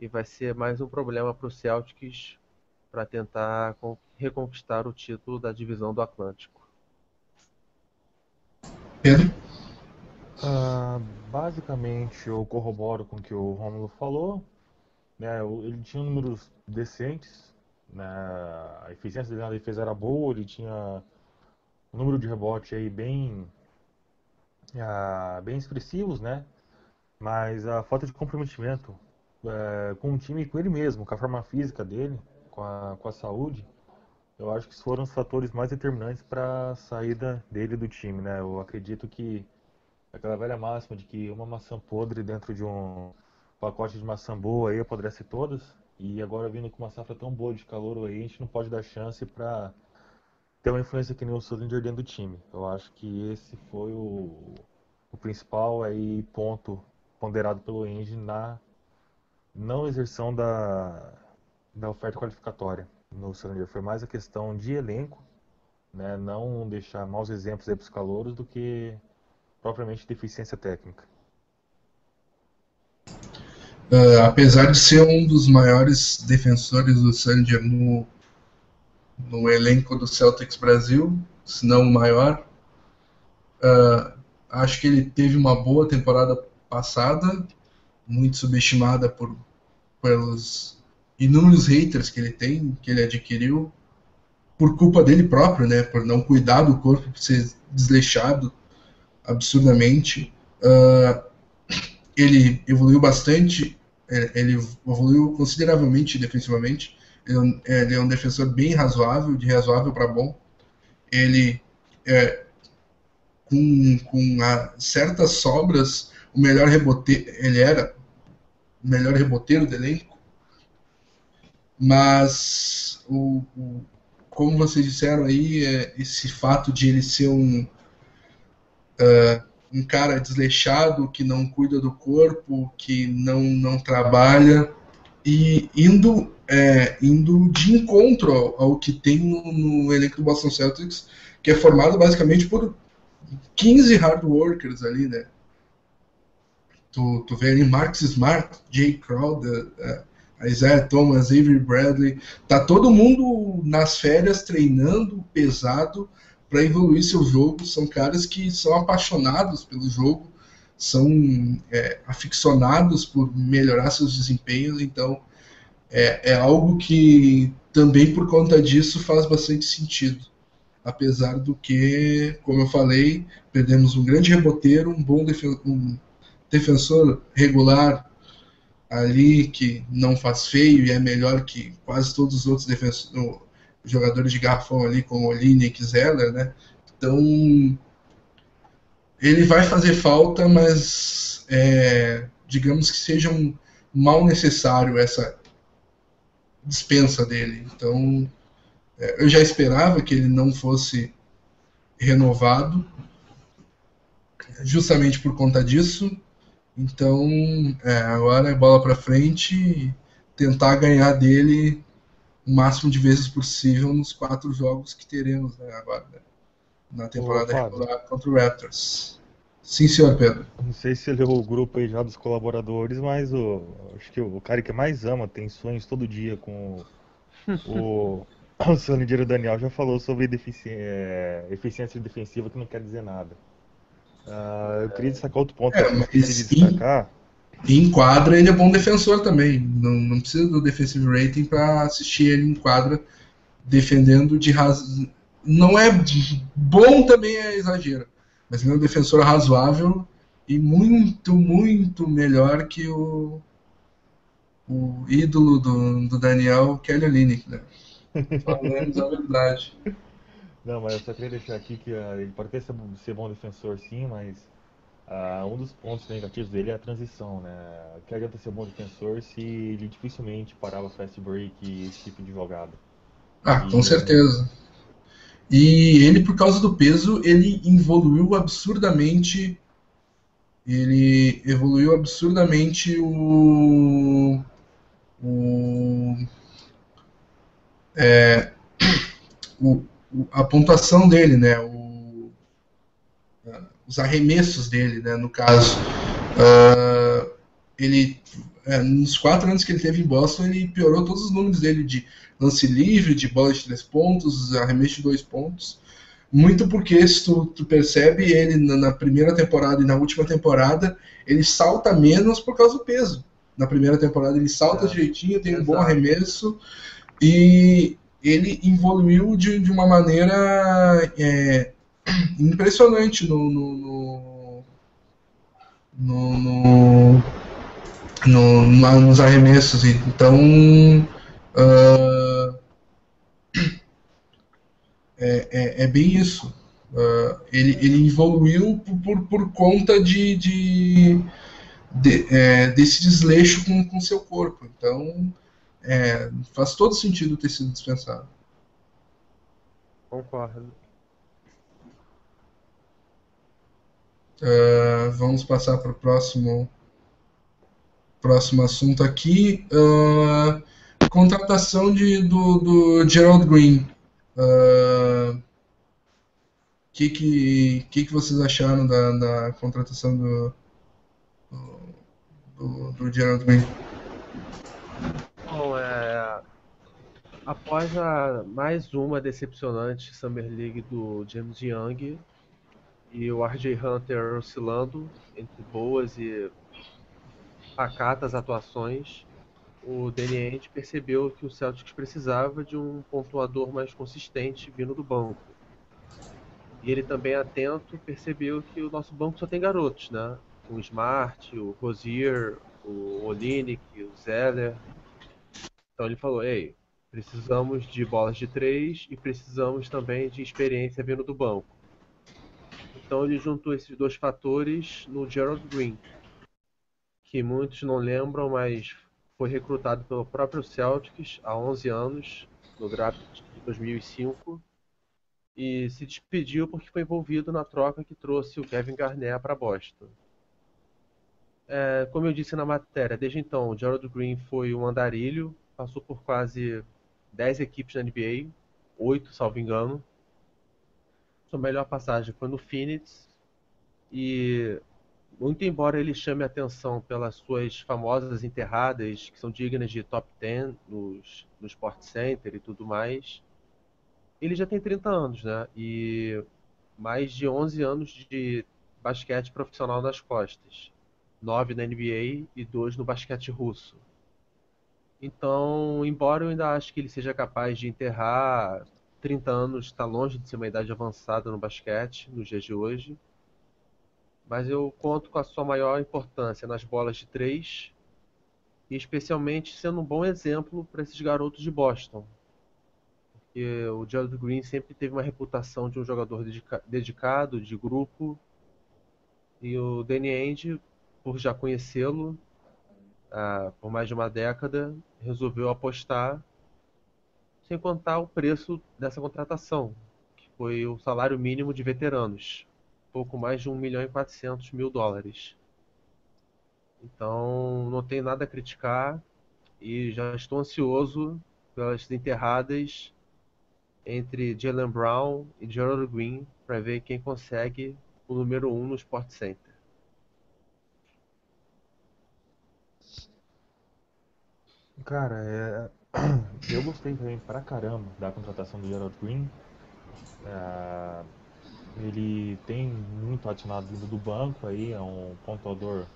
e vai ser mais um problema para o Celtics para tentar reconquistar o título da divisão do Atlântico. Pedro? Uh, basicamente, eu corroboro com o que o Romulo falou. Né, ele tinha números decentes, né, a eficiência dele na defesa era boa, ele tinha um número de rebote aí bem, uh, bem expressivos, né? Mas a falta de comprometimento uh, com o time e com ele mesmo, com a forma física dele, com a, com a saúde, eu acho que foram os fatores mais determinantes para a saída dele do time, né? Eu acredito que aquela velha máxima de que uma maçã podre dentro de um pacote de maçã boa aí apodrece todas, e agora vindo com uma safra tão boa de calor aí, a gente não pode dar chance para ter uma influência que nem o Sullinger dentro do time. Eu acho que esse foi o, o principal aí ponto ponderado pelo Engie na não exerção da, da oferta qualificatória no Sullinger. Foi mais a questão de elenco, né, não deixar maus exemplos para os calouros do que propriamente deficiência técnica. Uh, apesar de ser um dos maiores defensores do Sanger no no elenco do Celtics Brasil, se não o maior. Uh, acho que ele teve uma boa temporada passada, muito subestimada por, pelos inúmeros haters que ele tem, que ele adquiriu, por culpa dele próprio, né, por não cuidar do corpo, por ser desleixado absurdamente. Uh, ele evoluiu bastante, é, ele evoluiu consideravelmente defensivamente. Ele, é ele é um defensor bem razoável, de razoável para bom. Ele, é, com, com a, certas sobras, o melhor reboteiro, ele era o melhor reboteiro do elenco. Mas, o, o como vocês disseram aí, é, esse fato de ele ser um. Uh, um cara desleixado que não cuida do corpo, que não, não trabalha e indo é, indo de encontro ao, ao que tem no, no, elenco do Boston Celtics, que é formado basicamente por 15 hard workers ali, né? Tu, tu vê ali Marcus Smart, Jay Crowder, uh, Isaiah Thomas, Avery Bradley, tá todo mundo nas férias treinando pesado para evoluir seu jogo. São caras que são apaixonados pelo jogo, são é, aficionados por melhorar seus desempenhos. Então, é, é algo que também por conta disso faz bastante sentido. Apesar do que, como eu falei, perdemos um grande reboteiro, um bom defen um defensor regular ali que não faz feio e é melhor que quase todos os outros jogadores de garrafão ali, como Olinik, Zeller, né? Então, ele vai fazer falta, mas é, digamos que seja um mal necessário essa dispensa dele. Então, é, eu já esperava que ele não fosse renovado, justamente por conta disso. Então, é, agora é bola para frente e tentar ganhar dele o máximo de vezes possível nos quatro jogos que teremos né, agora, né, na temporada Ô, regular contra o Raptors. Sim, senhor Pedro. Não sei se ele é o grupo aí já dos colaboradores, mas o, acho que o cara que mais ama, tem sonhos todo dia com o, o seu líder Daniel já falou sobre defici é, eficiência defensiva, que não quer dizer nada. Uh, eu queria destacar outro ponto é, que eu destacar. E em quadra ele é bom defensor também. Não, não precisa do defensive rating para assistir ele em quadra defendendo de razão. Não é bom também é exagero, mas ele é um defensor razoável e muito, muito melhor que o, o ídolo do, do Daniel, Kelly Olynyk, né? Falamos a verdade. Não, mas eu só queria deixar aqui que uh, ele pode até ser, ser bom defensor sim, mas Uh, um dos pontos negativos dele é a transição, né? Que adianta ser bom defensor se ele dificilmente parava fast break e esse tipo de jogada. Ah, e, com certeza. E ele, por causa do peso, ele evoluiu absurdamente. Ele evoluiu absurdamente o. o é, o, a pontuação dele, né? O, os arremessos dele, né, no caso. Uh, ele, é, nos quatro anos que ele teve em Boston, ele piorou todos os números dele de lance livre, de bola de três pontos, arremesso de dois pontos. Muito porque, se tu, tu percebe, ele na, na, primeira temporada e na última temporada, ele salta menos por causa do peso. Na primeira temporada ele salta é. direitinho, tem um bom arremesso e ele evoluiu de, de uma maneira é, impressionante no, no, no, no, no nos arremessos. Então, uh, é, é, é, bem isso. Uh, ele, ele evoluiu por, por, conta de, de, de é, desse desleixo com, com seu corpo. Então, é, faz todo sentido ter sido dispensado. Concordo. Uh, vamos passar para o próximo, próximo assunto aqui. Uh, contratação de, do, do Gerald Green. O uh, que, que, que, que vocês acharam da, da contratação do, do, do Gerald Green? Após a mais uma decepcionante Summer League do James Young, e o RJ Hunter oscilando entre boas e pacatas atuações, o Danny percebeu que o Celtics precisava de um pontuador mais consistente vindo do banco. E ele também atento percebeu que o nosso banco só tem garotos, né? o Smart, o Rosier, o Olinick, o Zeller. Então ele falou, ei, precisamos de bolas de três e precisamos também de experiência vindo do banco. Então ele juntou esses dois fatores no Gerald Green, que muitos não lembram, mas foi recrutado pelo próprio Celtics há 11 anos, no draft de 2005, e se despediu porque foi envolvido na troca que trouxe o Kevin Garnett para Boston. É, como eu disse na matéria, desde então o Gerald Green foi um andarilho, passou por quase 10 equipes na NBA, 8, salvo engano. Sua melhor passagem foi no Phoenix e muito embora ele chame atenção pelas suas famosas enterradas, que são dignas de top 10 nos, no Sport Center e tudo mais, ele já tem 30 anos, né? E mais de 11 anos de basquete profissional nas costas. 9 na NBA e 2 no basquete russo. Então, embora eu ainda ache que ele seja capaz de enterrar 30 anos, está longe de ser uma idade avançada no basquete nos dias de hoje, mas eu conto com a sua maior importância nas bolas de três e especialmente sendo um bom exemplo para esses garotos de Boston. Porque o Gerald Green sempre teve uma reputação de um jogador dedica dedicado, de grupo, e o Danny Ainge, por já conhecê-lo ah, por mais de uma década, resolveu apostar sem contar o preço dessa contratação, que foi o salário mínimo de veteranos pouco mais de 1 milhão e 400 mil dólares. Então, não tenho nada a criticar e já estou ansioso pelas enterradas entre Jalen Brown e Gerald Green para ver quem consegue o número 1 um no Sport Center. Cara, é... eu gostei também pra caramba da contratação do Gerald Green. É... Ele tem muito atinado vindo do banco aí, é um pontuador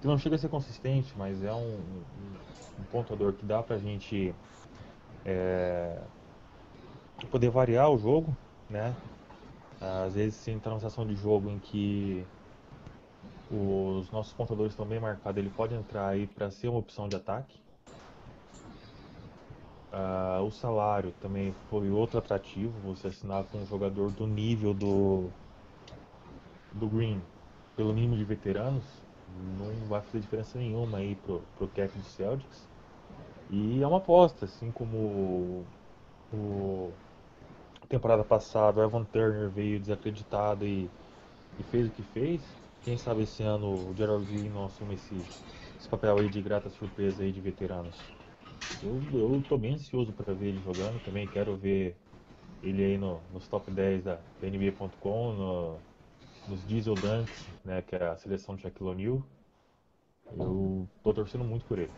que não chega a ser consistente, mas é um, um, pontuador que dá pra gente é, poder variar o jogo, né? Às vezes se entrar numa situação de jogo em que os nossos pontuadores estão bem marcados, ele pode entrar aí para ser uma opção de ataque. Uh, o salário também foi outro atrativo, você assinar com um jogador do nível do, do Green, pelo mínimo de veteranos, não vai fazer diferença nenhuma aí pro, pro cap do Celtics. E é uma aposta, assim como o, temporada passada o Evan Turner veio desacreditado e, e, fez o que fez. Quem sabe esse ano o Gerald Green não assume esse, esse papel aí de grata surpresa aí de veteranos. Eu, eu tô bem ansioso para ver ele jogando, também quero ver ele aí no, nos top 10 da, da NBA.com, no, nos Diesel Dunks, né, que é a seleção de Shaquille O'Neal. Eu tô torcendo muito por ele.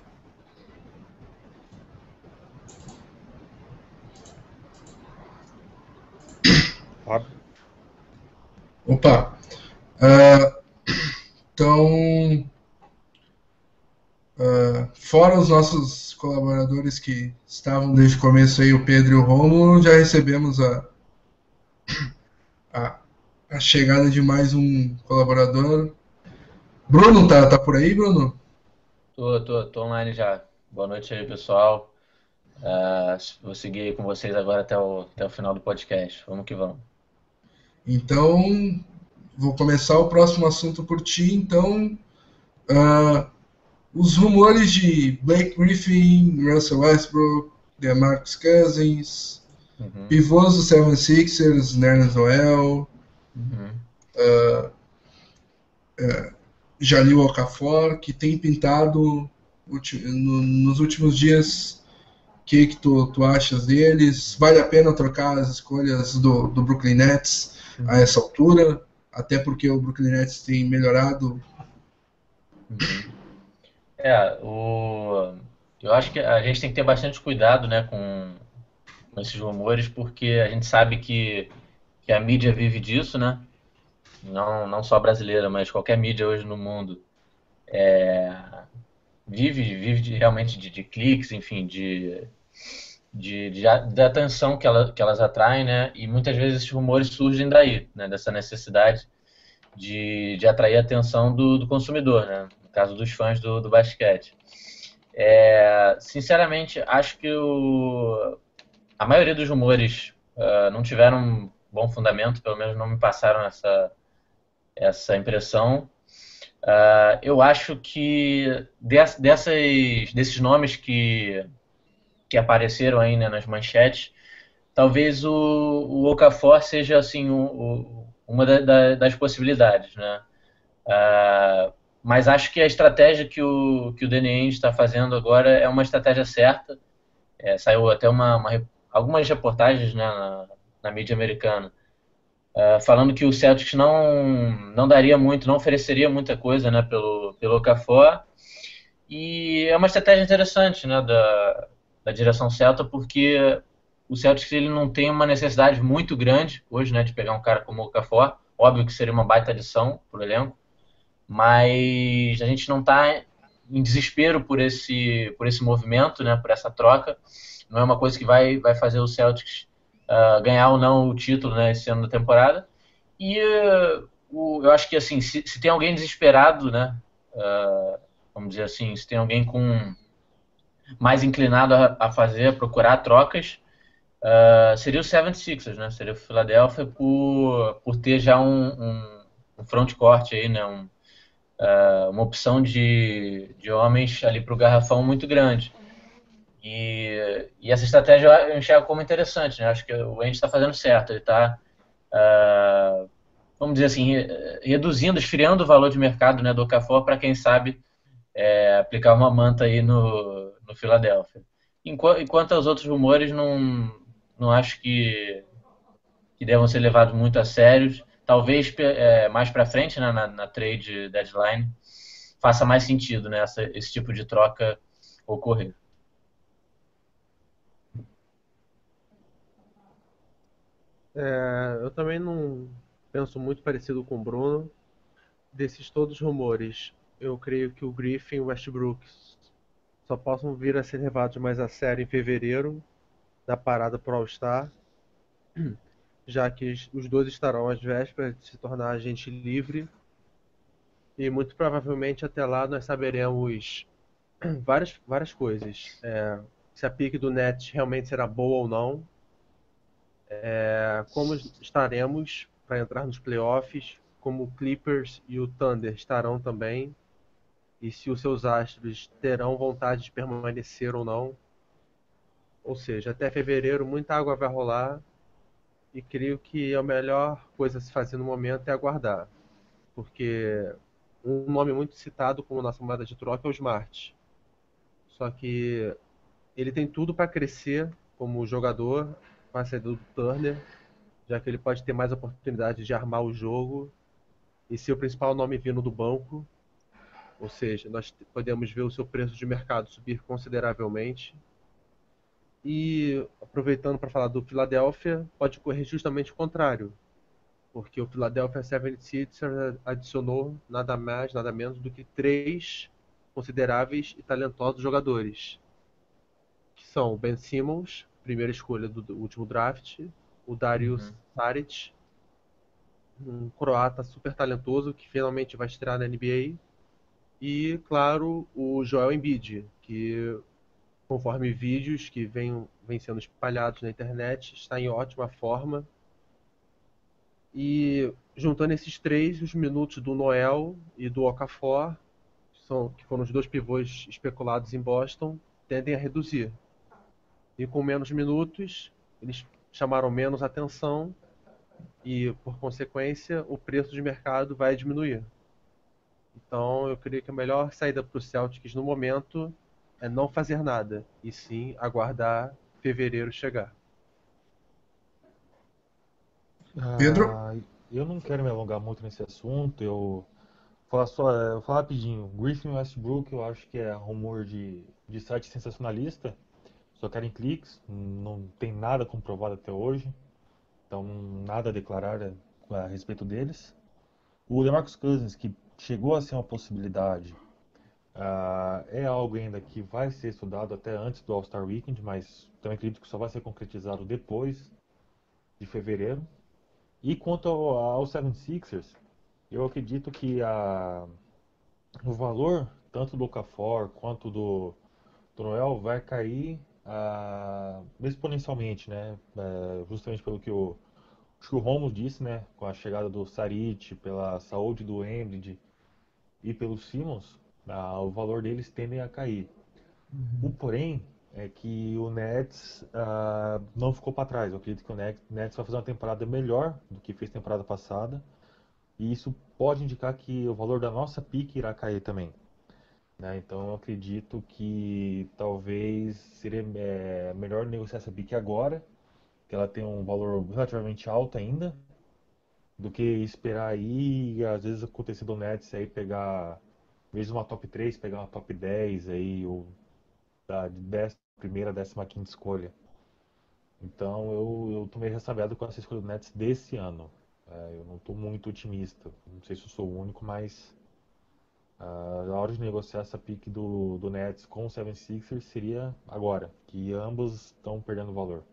Fábio? Opa! Uh, então, uh, fora os nossos colaboradores que estavam desde o começo aí, o Pedro e o Romulo, já recebemos a, a, a, chegada de mais um colaborador. Bruno, tá, tá por aí, Bruno? Tô, tô, tô online já. Boa noite aí, pessoal. Uh, vou seguir aí com vocês agora até o, até o final do podcast. Vamos que vamos. Então, vou começar o próximo assunto por ti. Então, uh, os rumores de Blake Griffin, Russell Westbrook, DeMarcus Cousins, uhum. pivôs do 76ers, Nerlens Noel, uhum. uh, uh, Jalil Okafor, que tem pintado no, nos últimos dias. O que, que tu, tu achas deles? Vale a pena trocar as escolhas do, do Brooklyn Nets uhum. a essa altura? Até porque o Brooklyn Nets tem melhorado uhum. É, o... eu acho que a gente tem que ter bastante cuidado né, com, com esses rumores, porque a gente sabe que, que a mídia vive disso, né? Não, não só brasileira, mas qualquer mídia hoje no mundo é, vive, vive de, realmente de, de, cliques, enfim, de, de, de, de atenção que, ela, que elas atraem, né? E muitas vezes esses rumores surgem daí, né? Dessa necessidade de, de atrair a atenção do, do consumidor, né? Caso dos fãs do, do basquete. É, sinceramente, acho que o, a maioria dos rumores uh, não tiveram bom fundamento, pelo menos não me passaram essa, essa impressão. Uh, eu acho que dessas, desses nomes que, que apareceram aí né, nas manchetes, talvez o, o Okafor seja assim o, o, uma da, da, das possibilidades, né? Uh, mas acho que a estratégia que o que o Danny está fazendo agora é uma estratégia certa. É, saiu até uma, uma, algumas reportagens né, na, na mídia americana uh, falando que o Celtics não não daria muito, não ofereceria muita coisa, né, pelo pelo Okafor. E é uma estratégia interessante, né, da, da direção Celta, porque o Celtics ele não tem uma necessidade muito grande hoje, né, de pegar um cara como o Okafor. Óbvio que seria uma baita adição para o elenco, mas a gente não está em desespero por esse por esse movimento, né, por essa troca. Não é uma coisa que vai vai fazer o Celtics uh, ganhar ou não o título, né, esse ano da temporada. E uh, o, eu acho que assim, se, se tem alguém desesperado, né, uh, vamos dizer assim, se tem alguém com mais inclinado a, a fazer, a procurar trocas, Uh, seria o 76ers, né? Seria o Philadelphia por, por ter já um, um, um front court aí, né? Um, uh, uma opção de, de homens ali para o garrafão muito grande. E, e, essa estratégia eu enxergo como interessante, né? Acho que o Andy está fazendo certo. Ele está, uh, ah, vamos dizer assim, reduzindo, esfriando o valor de mercado né, do Okafor para quem sabe é, aplicar uma manta aí no, no Philadelphia. Enquanto, enquanto os outros rumores não não acho que, que devam ser levados muito a sérios. Talvez é, mais para frente, né, na, na, trade deadline, faça mais sentido né, essa, esse tipo de troca ocorrer. É, eu também não penso muito parecido com o Bruno. Desses todos os rumores, eu creio que o Griffin e o Westbrook só possam vir a ser levados mais a sério em fevereiro, da parada pro All-Star, já que os dois estarão às vésperas de se tornar agente livre. E muito provavelmente até lá nós saberemos várias, várias coisas. É, se a pique do Nets realmente será boa ou não. É, como estaremos para entrar nos playoffs, como o Clippers e o Thunder estarão também. E se os seus astros terão vontade de permanecer ou não. Ou seja, até fevereiro muita água vai rolar e creio que a melhor coisa a se fazer no momento é aguardar. Porque um nome muito citado como nossa moeda de troca é o Smart. Só que ele tem tudo para crescer como jogador com a saída do Turner, já que ele pode ter mais oportunidade de armar o jogo e ser o principal nome vindo do banco. Ou seja, nós podemos ver o seu preço de mercado subir consideravelmente e aproveitando para falar do Philadelphia, pode correr justamente o contrário, porque o Philadelphia 76ers adicionou nada mais, nada menos do que três consideráveis e talentosos jogadores, que são o Ben Simmons, primeira escolha do, do último draft, o Darius uhum. Saric, um croata super talentoso que finalmente vai estrear na NBA, e, claro, o Joel Embiid, que conforme vídeos que vêm, vêm sendo espalhados na internet, está em ótima forma. E juntando esses três, os minutos do Noel e do Okafor, são, que foram os dois pivôs especulados em Boston, tendem a reduzir. E com menos minutos, eles chamaram menos atenção e, por consequência, o preço de mercado vai diminuir. Então, eu creio que a melhor saída para o Celtics no momento é não fazer nada, e sim aguardar fevereiro chegar. Pedro? Ah, eu não quero me alongar muito nesse assunto, eu vou falar só, eu falar rapidinho. Griffin Westbrook, eu acho que é rumor de, de site sensacionalista, só querem cliques, não tem nada comprovado até hoje, então nada a declarar a respeito deles. O DeMarcus Cousins, que chegou a ser uma possibilidade, Uh, é algo ainda que vai ser estudado até antes do All-Star Weekend, mas também acredito que só vai ser concretizado depois de fevereiro. E quanto ao, ao 76ers, Eu acredito que a, o valor, tanto do Okafor quanto do, do Noel, vai cair uh, exponencialmente, né? Uh, justamente pelo que o, o Romulo disse, né? Com a chegada do Sarit, pela saúde do Embiid e pelo Simmons, uh, o valor deles tende a cair. Uhum. O porém é que o Nets uh, não ficou para trás. Eu acredito que o Nets, Nets vai fazer uma temporada melhor do que fez temporada passada. E isso pode indicar que o valor da nossa pique irá cair também. Né? Então eu acredito que talvez seria é, melhor negociar essa pique agora, que ela tem um valor relativamente alto ainda, do que esperar aí e às vezes acontecer do Nets aí pegar, mesmo uma top 3, pegar uma top 10 aí, ou da décima primeira, décima quinta escolha. Então eu, eu tô meio ressabiado com essa escolha do Nets desse ano. É, eu não estou muito otimista. Não sei se eu sou o único, mas uh, a hora de negociar essa pique do, do Nets com o 76ers seria agora, que ambos estão perdendo valor.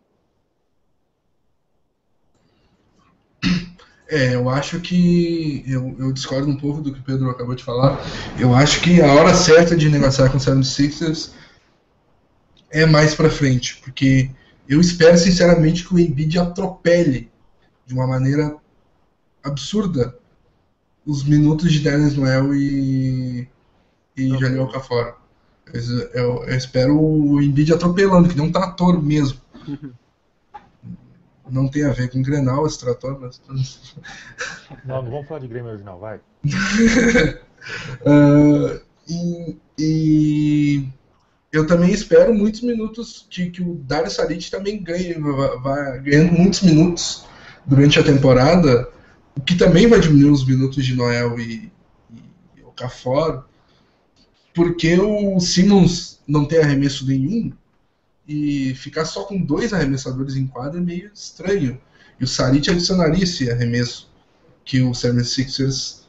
É, eu acho que. Eu, eu, discordo um pouco do que o Pedro acabou de falar. Eu acho que a hora certa de negociar com o 76ers é mais pra frente, porque eu espero sinceramente que o Embiid atropele de uma maneira absurda os minutos de Dennis Noel e, e okay. Jalil Okafor. Eu, eu, eu, espero o Embiid atropelando, que nem um trator mesmo. Não tem a ver com Grenal esse trator, mas. Não, não vamos falar de Grêmio original, vai. uh, e, e, eu também espero muitos minutos que, que o Dario Saric também ganhe, vai, vai ganhando muitos minutos durante a temporada o que também vai diminuir os minutos de Noel e, e o Cafor, porque o Simmons não tem arremesso nenhum e ficar só com dois arremessadores em quadra é meio estranho. E o Sarit adicionaria esse arremesso que o 76ers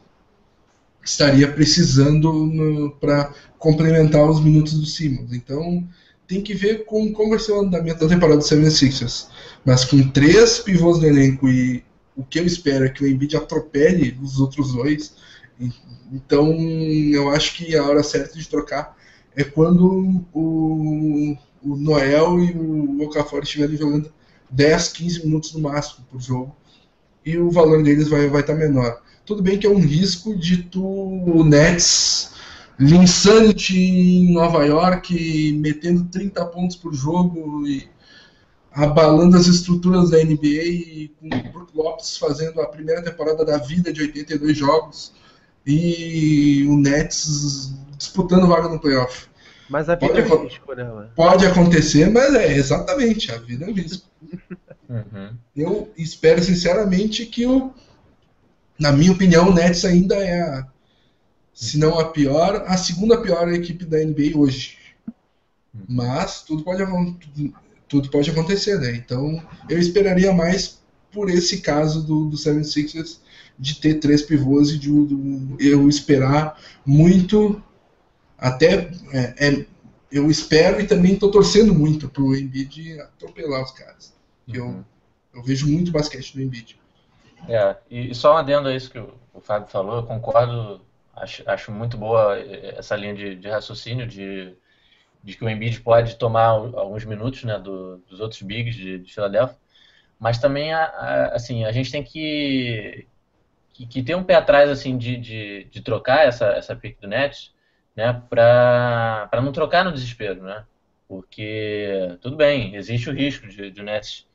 estaria precisando para complementar os minutos do Simmons. Então tem que ver com como vai ser o andamento da temporada do 76ers. Mas com três pivôs no elenco e o que eu espero é que o Embiid atropele os outros dois. Então, eu acho que a hora certa de trocar é quando o, o Noel e o Okafor estiverem jogando 10, 15 minutos no máximo por jogo e o valor deles vai estar vai tá menor. Tudo bem que é um risco de tu, Nets, Linsanity em Nova York, metendo 30 pontos por jogo e abalando as estruturas da NBA e com o Brook Lopes fazendo a primeira temporada da vida de 82 jogos e o Nets disputando vaga no playoff. Mas a vida pode, é risco, né? Mano? Pode acontecer, mas é exatamente, a vida é risco. Uhum. Eu espero sinceramente que o, na minha opinião, o Nets ainda é a, se não a pior, a segunda pior equipe da NBA hoje. Uhum. Mas tudo pode tudo pode acontecer, né? Então eu esperaria mais por esse caso do, do 76ers de ter três pivôs e de, de eu esperar muito até é, é, eu espero e também estou torcendo muito para o Embiid atropelar os caras. Uhum. Eu, eu vejo muito basquete no Embiid. É, e, só um adendo a isso que o, o Fábio falou, eu concordo, acho, acho muito boa essa linha de, de raciocínio de de que o Embiid pode tomar alguns minutos né, do, dos outros bigs de, de Filadélfia, mas também a, a, assim a gente tem que, que, que, ter um pé atrás assim de, de, de trocar essa essa pick do Nets, né, para não trocar no desespero, né? Porque tudo bem, existe o risco de, de Nets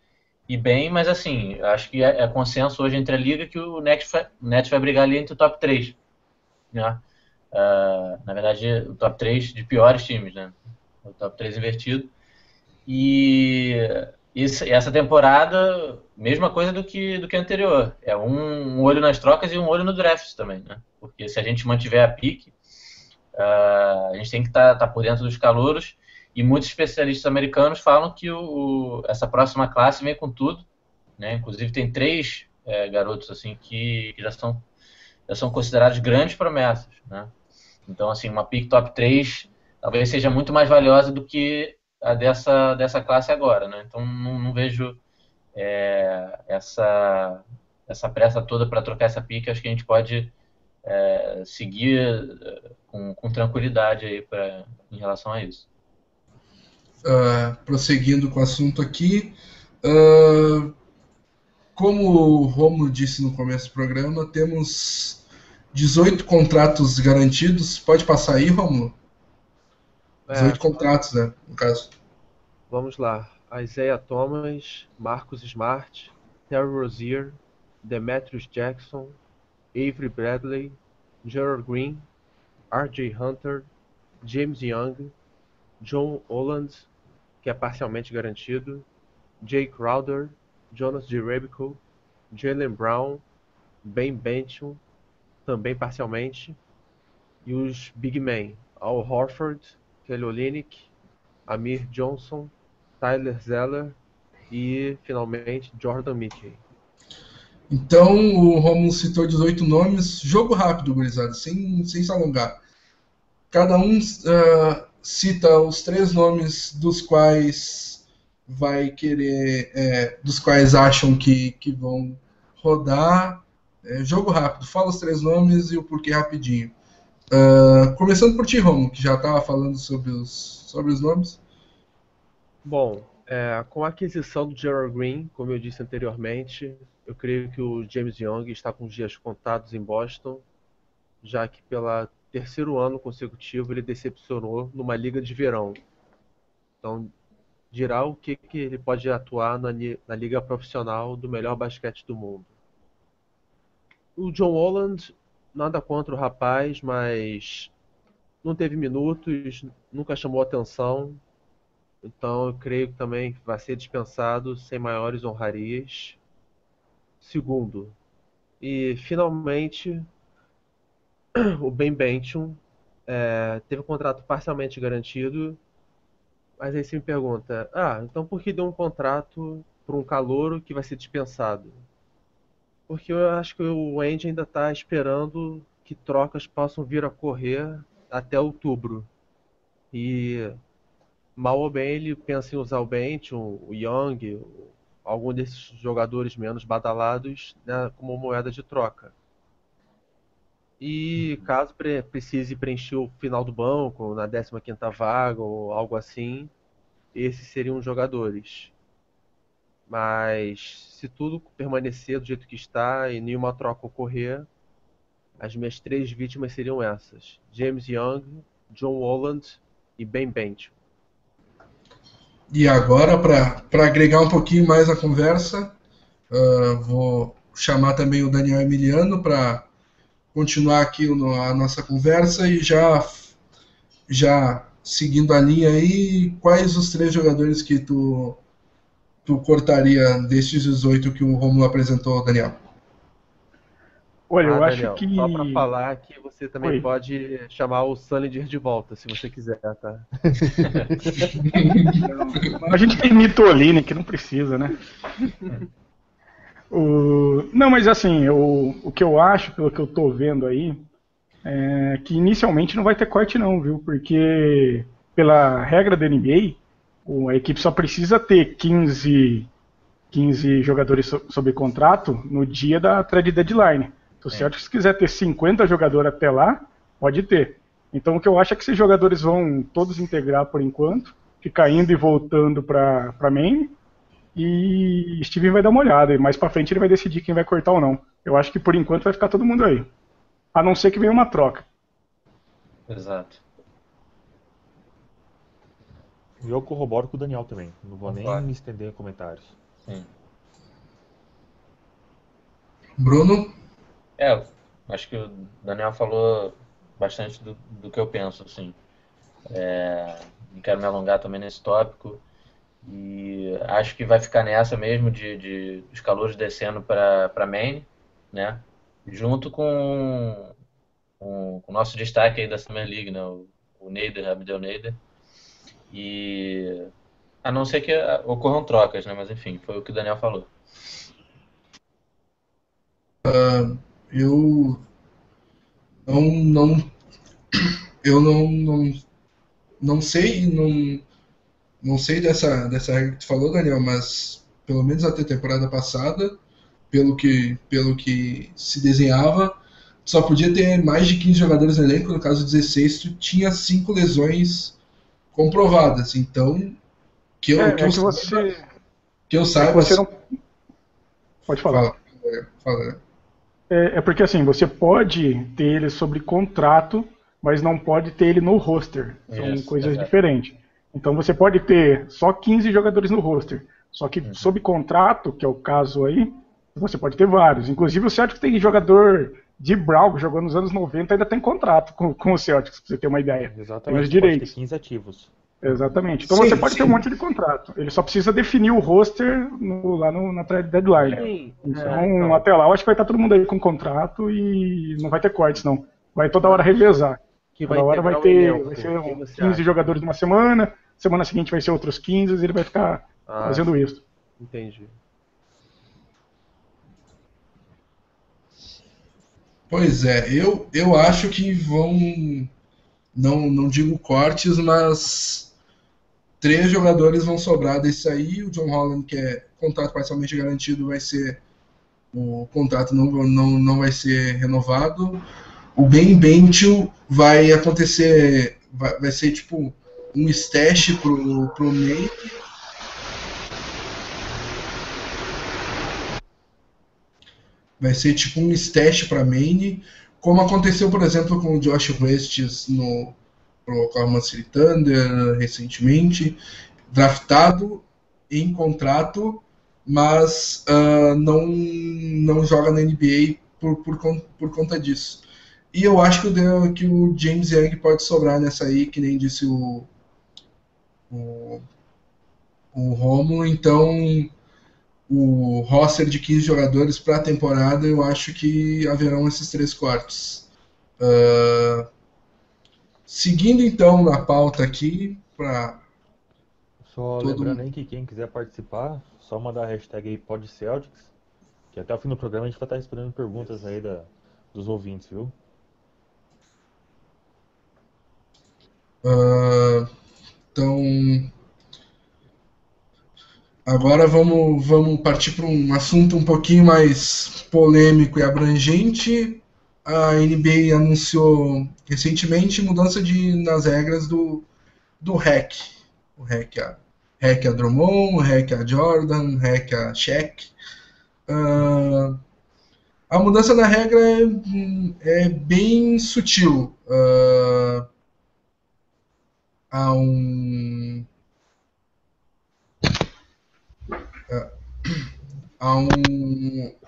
ir bem, mas assim, acho que é, é, consenso hoje entre a liga que o Nets vai, o Nets vai brigar ali entre o top 3, né? Uh, na verdade, o top 3 de piores times, né? o top 3 invertido. E essa temporada, mesma coisa do que, do que anterior. É um, um, olho nas trocas e um olho no draft também, né? Porque se a gente mantiver a pique, uh, a gente tem que estar tá, tá por dentro dos calouros. E muitos especialistas americanos falam que o, essa próxima classe vem com tudo. Né? Inclusive tem três é, garotos assim que, que, já, são, já são considerados grandes promessas. Né? Então, assim, uma pick top 3 talvez seja muito mais valiosa do que a dessa, dessa classe agora, né? Então não, não vejo é, essa, essa pressa toda para trocar essa pique. Acho que a gente pode é, seguir é, com, com, tranquilidade aí pra, em relação a isso. Uh, prosseguindo com o assunto aqui, uh, como o Romulo disse no começo do programa, temos 18 contratos garantidos. Pode passar aí, Romulo? 18 é, contratos, né, no caso. Vamos lá. Isaiah Thomas, Marcus Smart, Terry Rozier, Demetrius Jackson, Avery Bradley, Gerald Green, R.J. Hunter, James Young, John Holland, que é parcialmente garantido, Jay Crowder, Jonas Jerebko, Jalen Brown, Ben Benton, também parcialmente, e os Big Men, Al Horford, Kelly Olynyk, Amir Johnson, Tyler Zeller e, finalmente, Jordan Mickey. Então, o Romulo citou 18 nomes. Jogo rápido, gurizada, sem, sem se alongar. Cada um uh, cita os três nomes dos quais vai querer, é, dos quais acham que, que vão rodar. É, jogo rápido, fala os três nomes e o porquê rapidinho. Uh, começando por ti, Romulo, que já estava falando sobre os, sobre os nomes. Bom, é, com a aquisição do Gerald Green, como eu disse anteriormente, eu creio que o James Young está com dias contados em Boston, já que pela terceiro ano consecutivo ele decepcionou numa liga de verão. Então, dirá o que, que ele pode atuar na, na liga profissional do melhor basquete do mundo. O John Holland, nada contra o rapaz, mas não teve minutos, nunca chamou atenção. Então eu creio que também vai ser dispensado sem maiores honrarias segundo. E finalmente o Ben Benton é, teve um contrato parcialmente garantido, mas aí você me pergunta, ah, então por que deu um contrato para um calouro que vai ser dispensado? Porque eu acho que o Andy ainda está esperando que trocas possam vir a correr até outubro. E mal ou bem ele pensa em usar o Benton, o Young, algum desses jogadores menos badalados né, como moeda de troca. E caso pre precise preencher o final do banco, na 15ª vaga ou algo assim, esses seriam os jogadores. Mas se tudo permanecer do jeito que está e nenhuma troca ocorrer, as minhas três vítimas seriam essas: James Young, John Holland e Ben Bench. E agora, para agregar um pouquinho mais a conversa, uh, vou chamar também o Daniel Emiliano para continuar aqui a nossa conversa e já, já seguindo a linha aí, quais os três jogadores que tu, tu cortaria destes 18 que o Romulo apresentou, Daniel? Olha, ah, eu Daniel, acho que. Só para falar que você também Oi. pode chamar o Sunlinger de volta, se você quiser, tá? a gente tem Mitoline, que não precisa, né? O... Não, mas assim, o, o que eu acho, pelo que eu tô vendo aí, é que inicialmente não vai ter corte não, viu? Porque pela regra da NBA, a equipe só precisa ter 15, 15 jogadores sob contrato no dia da trade deadline. Então, certo que se quiser ter 50 jogadores até lá, pode ter. Então, o que eu acho é que esses jogadores vão todos integrar por enquanto, ficar indo e voltando para main, e Steven vai dar uma olhada, e mais para frente ele vai decidir quem vai cortar ou não. Eu acho que por enquanto vai ficar todo mundo aí. A não ser que venha uma troca. Exato. Eu corroboro com o Daniel também. Não vou nem me estender em comentários. Sim. Bruno? É, acho que o Daniel falou bastante do, do que eu penso, assim. É, não quero me alongar também nesse tópico. E acho que vai ficar nessa mesmo de, de os calores descendo para Maine, né? Junto com, com, com, o nosso destaque aí da Summer League, né? O, o Neider, Abdel Neider. E a não ser que ocorram trocas, né? Mas enfim, foi o que o Daniel falou. Uh, eu não, não eu não, não, não sei, não, não sei dessa, dessa regra que tu falou, Daniel, mas pelo menos até a temporada passada, pelo que, pelo que se desenhava, só podia ter mais de 15 jogadores no elenco, no caso 16, tu tinha cinco lesões comprovadas. Então, que eu, É, que é eu, que você. que eu é saiba. que você não. Pode falar. Fala, fala. É, é porque assim, você pode ter ele sobre contrato, mas não pode ter ele no roster. São coisas diferentes. Então você pode ter só 15 jogadores no roster. Só que Uhum. sob contrato, que é o caso aí, você pode ter vários. Inclusive o Celtics tem jogador de Brown, que jogou nos anos 90, ainda tem contrato com, com o Celtics, pra você ter uma ideia. Exatamente. Tem os pode ter direitos. 15 ativos. Exatamente. Então Sim, você pode ter um sim. monte de contrato. Ele só precisa definir o roster no- lá no, na deadline. Sim, Então, é, então, até lá, eu acho que vai estar todo mundo aí com contrato e não vai ter cortes, não. Vai toda hora revezar. que Toda hora vai ter elenco, vai ser que um você 15 acha? jogadores numa semana, semana seguinte vai ser outros 15 e ele vai ficar Ah, fazendo isso. Entendi. Pois é, eu, eu acho que vão. Não, não digo cortes, mas três jogadores vão sobrar desse aí. O John Holland, que é contrato parcialmente garantido, vai ser. O contrato não, não, não vai ser renovado. O Ben Bentil vai acontecer. Vai, vai ser tipo um stash pro, pro Nate. Vai ser tipo um stash para main, como aconteceu, por exemplo, com o Josh Westes no Oklahoma City Thunder recentemente, draftado em contrato, mas ah, não, não joga na NBA por, por, por conta disso. E eu acho que o, que o James Young pode sobrar nessa aí, que nem disse o, o, o Romulo, então o roster de 15 jogadores para a temporada, eu acho que haverão esses três quartos. Ah, seguindo então na pauta aqui, para Só lembrando aí que quem quiser participar, só mandar a hashtag aí PodCeltics, que até o fim do programa a gente vai estar respondendo perguntas aí da, dos ouvintes, viu? então agora vamos, vamos partir para um assunto um pouquinho mais polêmico e abrangente. A NBA anunciou recentemente mudança de, nas regras do, do REC. O REC a, REC a Drummond, REC a Jordan, REC a Shaq. Ah, a mudança na regra é, é bem sutil. Ah, há um. ah, Há um.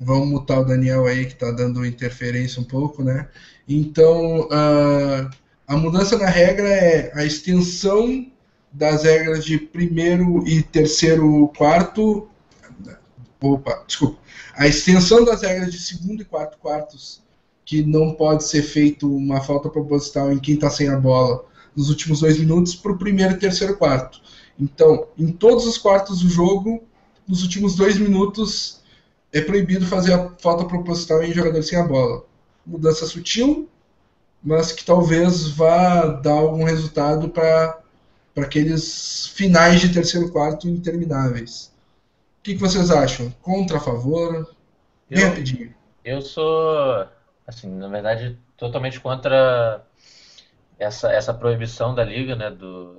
Vamos mutar o Daniel aí, que está dando interferência um pouco, né? Então, ah, a mudança na regra é a extensão das regras de primeiro e terceiro quarto. Opa, desculpa. A extensão das regras de segundo e quarto quartos, que não pode ser feito uma falta proposital em quem está sem a bola nos últimos dois minutos, para o primeiro e terceiro quarto. Então, em todos os quartos do jogo, nos últimos dois minutos, é proibido fazer a falta proposital em jogador sem a bola. Mudança sutil, mas que talvez vá dar algum resultado para aqueles finais de terceiro quarto intermináveis. O que, que vocês acham? Contra, a favor? Bem Eu- rapidinho. Eu sou, assim, na verdade, totalmente contra essa, essa proibição da liga, né, do,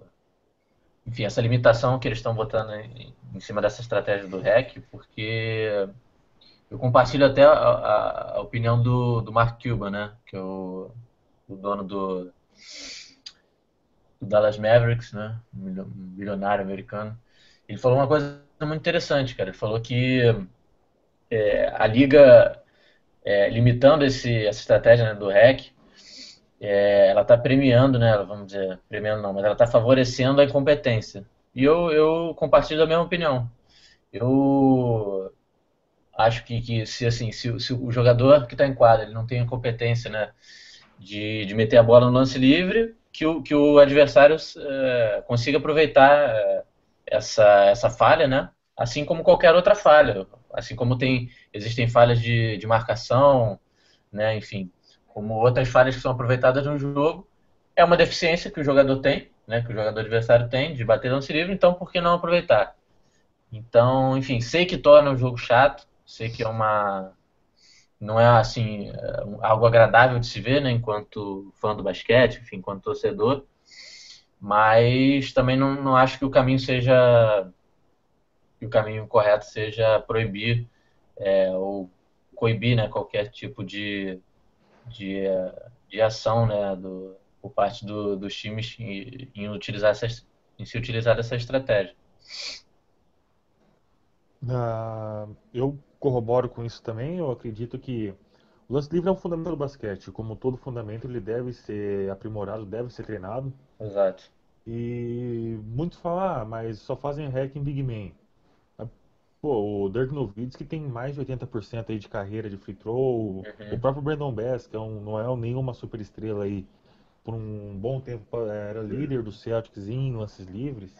enfim, essa limitação que eles estão botando em, em cima dessa estratégia do REC, porque eu compartilho até a, a- a opinião do, do Mark Cuban, né, que é o, o dono do, do Dallas Mavericks, né, um bilionário americano. Ele falou uma coisa muito interessante, cara. Ele falou que é, a liga é, limitando esse, essa estratégia né, do REC, é, ela está premiando, né, vamos dizer, premiando não, mas ela está favorecendo a incompetência. E eu, eu compartilho da mesma opinião. Eu acho que, que se, assim, se, o- se o jogador que está em quadra ele não tem a competência né, de, de meter a bola no lance livre, que o, que o adversário é, consiga aproveitar é, essa, essa falha, né? Assim como qualquer outra falha. Assim como tem, existem falhas de, de marcação, né? Enfim, como outras falhas que são aproveitadas no jogo, é uma deficiência que o jogador tem, né? Que o jogador adversário tem de bater lance livre, então por que não aproveitar? Então, enfim, sei que torna o jogo chato, sei que é uma não é assim é algo agradável de se ver, né, enquanto fã do basquete, enfim, enquanto torcedor, mas também não, não acho que o caminho seja que o caminho correto seja proibir é, ou coibir, né, qualquer tipo de de, de ação, né, do, por parte do, dos times em, em utilizar essas, em se utilizar dessa estratégia. Uh, eu corroboro com isso também. Eu acredito que o lance livre é um fundamento do basquete. Como todo fundamento, ele deve ser aprimorado, deve ser treinado. Exato. E muitos falam, ah, mas só fazem hack em Big Man. Ah, pô, o Dirk Nowitzki tem mais de 80% aí de carreira de free throw. Uhum. O próprio Brandon Bass, que é um, não é nenhuma super estrela aí, por um bom tempo era líder do Celtics em lances livres.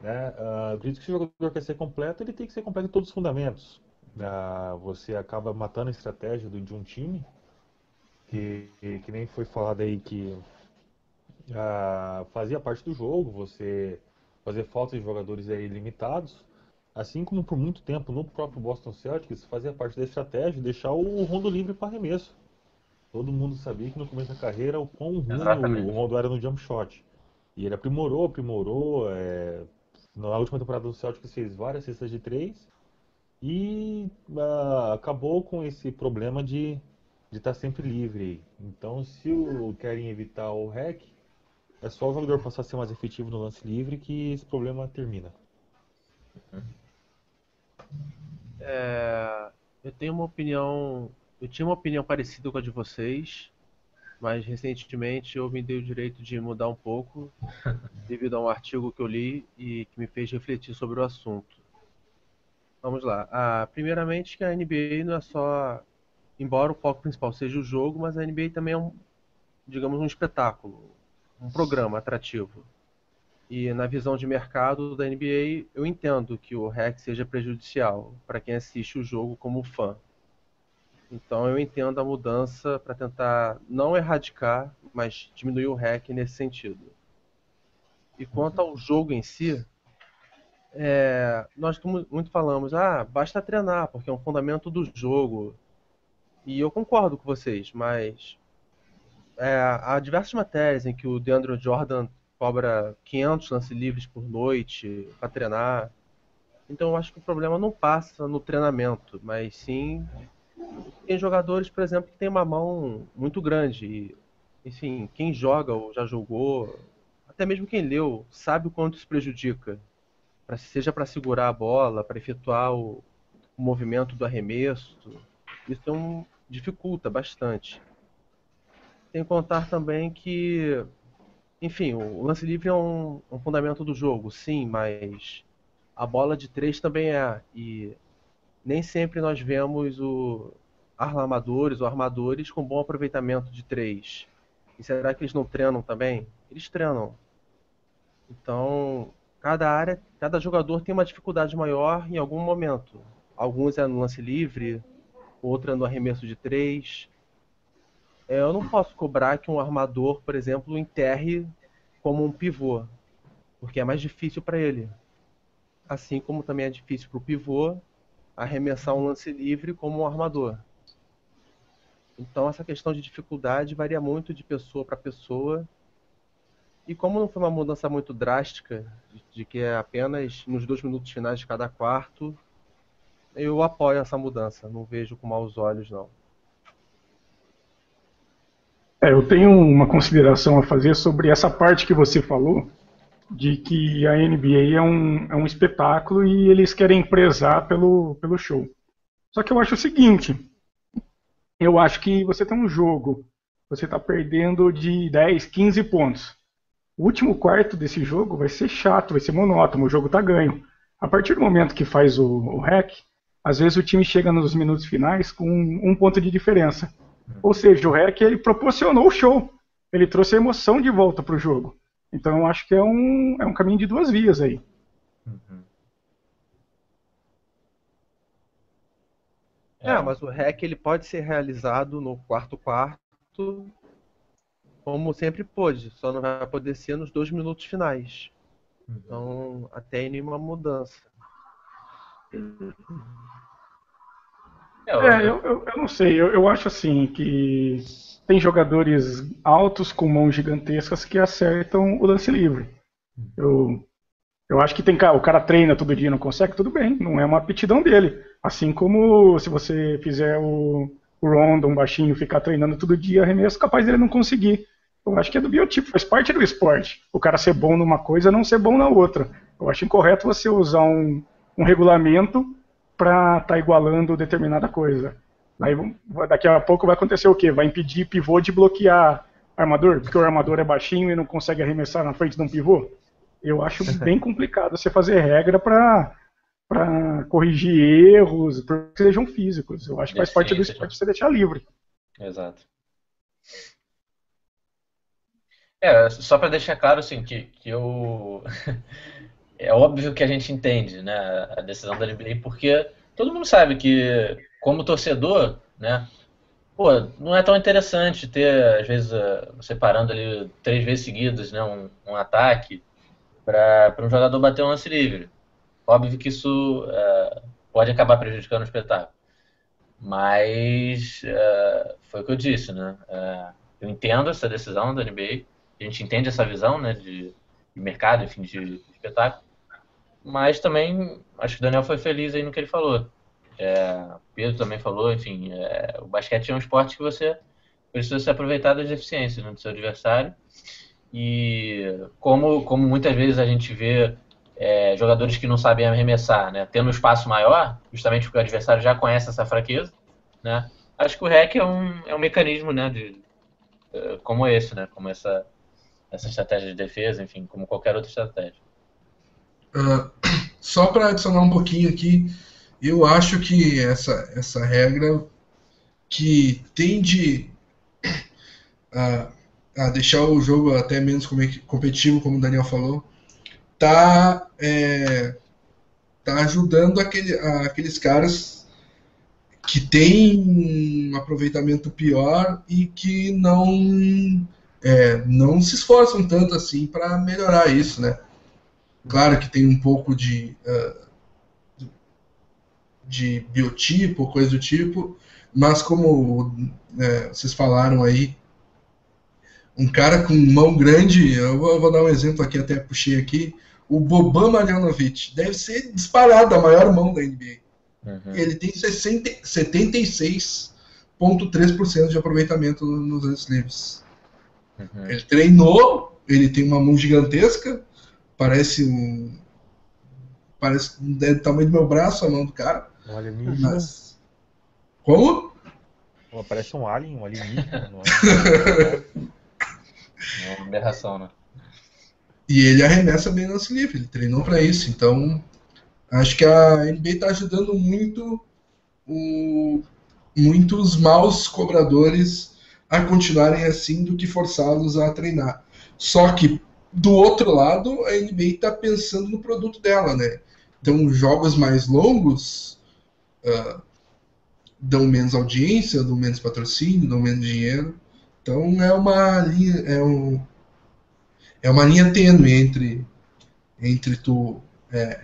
Né? Uh, acredito que se o jogador quer ser completo, ele tem que ser completo em todos os fundamentos. Uh, você acaba matando a estratégia do, de um time, que, que, nem foi falado aí que uh, fazia parte do jogo, você fazer falta de jogadores aí limitados, assim como por muito tempo no próprio Boston Celtics fazia parte da estratégia deixar o Rondo livre para arremesso. Todo mundo sabia que no começo da carreira o quão ruim o Rondo era no jump shot. E ele aprimorou, aprimorou, é, na última temporada do Celtics fez várias cestas de três e uh, acabou com esse problema de estar tá sempre livre. Então, se o, querem evitar o hack, é só o jogador passar a ser mais efetivo no lance livre que esse problema termina. É, eu tenho uma opinião, eu tinha uma opinião parecida com a de vocês, mas recentemente eu me dei o direito de mudar um pouco devido a um artigo que eu li e que me fez refletir sobre o assunto. Vamos lá. Ah, primeiramente que a NBA não é só, embora o foco principal seja o jogo, mas a NBA também é um, digamos, um espetáculo, um programa atrativo. E na visão de mercado da NBA, eu entendo que o hack seja prejudicial para quem assiste o jogo como fã. Então eu entendo a mudança para tentar não erradicar, mas diminuir o hack nesse sentido. E quanto ao jogo em si, é, nós muito falamos, ah, basta treinar, porque é um fundamento do jogo. E eu concordo com vocês, mas é, há diversas matérias em que o DeAndre Jordan cobra 500 lances livres por noite para treinar. Então eu acho que o problema não passa no treinamento, mas sim tem jogadores, por exemplo, que tem uma mão muito grande. E, enfim, quem joga ou já jogou, até mesmo quem leu, sabe o quanto isso prejudica. Pra, seja para segurar a bola, para efetuar o, o, movimento do arremesso. Isso é um, dificulta bastante. Tem que contar também que, enfim, o lance livre é um, um fundamento do jogo, sim, mas a bola de três também é. E nem sempre nós vemos o armadores ou armadores com bom aproveitamento de três. E será que eles não treinam também? Eles treinam. Então, cada área, cada jogador tem uma dificuldade maior em algum momento. Alguns é no lance livre, outra é no arremesso de três. É, eu não posso cobrar que um armador, por exemplo, enterre como um pivô, porque é mais difícil para ele. Assim como também é difícil para o pivô arremessar um lance livre como um armador. Então essa questão de dificuldade varia muito de pessoa para pessoa. E como não foi uma mudança muito drástica, de, de que é apenas nos dois minutos finais de cada quarto, eu apoio essa mudança. Não vejo com maus olhos, não. É, eu tenho uma consideração a fazer sobre essa parte que você falou, de que a NBA é um, é um espetáculo e eles querem prezar pelo, pelo show. Só que eu acho o seguinte: eu acho que você tem um jogo, você está perdendo de 10, 15 pontos. O último quarto desse jogo vai ser chato, vai ser monótono, o jogo está ganho. A partir do momento que faz o, o hack, às vezes o time chega nos minutos finais com um, um ponto de diferença. Ou seja, o hack ele proporcionou o show, ele trouxe a emoção de volta para o jogo. Então eu acho que é um, é um caminho de duas vias aí. Uhum. É, mas o hack ele pode ser realizado no quarto quarto, como sempre pôde, só não vai poder ser nos dois minutos finais. Então, até nenhuma mudança. É, eu, eu, eu não sei, eu, eu acho assim que tem jogadores altos com mãos gigantescas que acertam o lance livre. Eu, eu acho que tem o cara treina todo dia não consegue, tudo bem, não é uma aptidão dele. Assim como se você fizer o, o Rondon baixinho ficar treinando todo dia arremesso, capaz dele não conseguir. Eu acho que é do biotipo, faz parte do esporte. O cara ser bom numa coisa não ser bom na outra. Eu acho incorreto você usar um, um regulamento para estar tá igualando determinada coisa. Aí daqui a pouco vai acontecer o quê? Vai impedir pivô de bloquear armador, porque o armador é baixinho e não consegue arremessar na frente de um pivô. Eu acho bem complicado você fazer regra para para corrigir erros, que sejam físicos. Eu acho que faz parte do esporte você deixar livre. Exato. É, só para deixar claro assim que, que eu é óbvio que a gente entende, né, a decisão da NBA porque todo mundo sabe que como torcedor, né, pô, não é tão interessante ter às vezes separando ali três vezes seguidas, né, um, um ataque para um jogador bater um lance livre. Óbvio que isso uh, pode acabar prejudicando o espetáculo. Mas uh, foi o que eu disse, né? Uh, eu entendo essa decisão da NBA, a gente entende essa visão né, de, de mercado, enfim, de, de, espetáculo. Mas também acho que o Daniel foi feliz aí no que ele falou. É, Pedro também falou, enfim, é, o basquete é um esporte que você precisa se aproveitar das deficiências né, do seu adversário. E como, como muitas vezes a gente vê é, jogadores que não sabem arremessar, né, tendo um espaço maior, justamente porque o adversário já conhece essa fraqueza, né, acho que o REC é um, é um mecanismo né, de, é, como esse, né, como essa, essa estratégia de defesa, enfim, como qualquer outra estratégia. Uh, só para adicionar um pouquinho aqui, eu acho que essa, essa regra que tende a, a deixar o jogo até menos competitivo, como o Daniel falou, tá, é, tá ajudando aquele, aqueles caras que têm um aproveitamento pior e que não é, não se esforçam tanto assim para melhorar isso, né? Claro que tem um pouco de uh, de biotipo, coisa do tipo, mas como é, vocês falaram aí, um cara com mão grande, eu vou, eu vou, dar um exemplo aqui, até puxei aqui, o Boban Marjanovic deve ser disparado a maior mão da NBA. Uhum. Ele tem 76,3% de aproveitamento nos lances livres. Uhum. Ele treinou, ele tem uma mão gigantesca, parece um. Parece do tamanho do meu braço a mão do cara. Um alienígena. Mas... Como? parece um alien, um alienígena, não é? é uma aberração, né? E ele arremessa bem lance livre, ele treinou para isso. Então, acho que a NBA está ajudando muito o, muitos maus cobradores a continuarem assim do que forçá-los a treinar. Só que, do outro lado, a NBA está pensando no produto dela, né? Então, jogos mais longos uh, dão menos audiência, dão menos patrocínio, dão menos dinheiro. Então, é uma linha, é um, é uma linha tênue entre, entre tu é,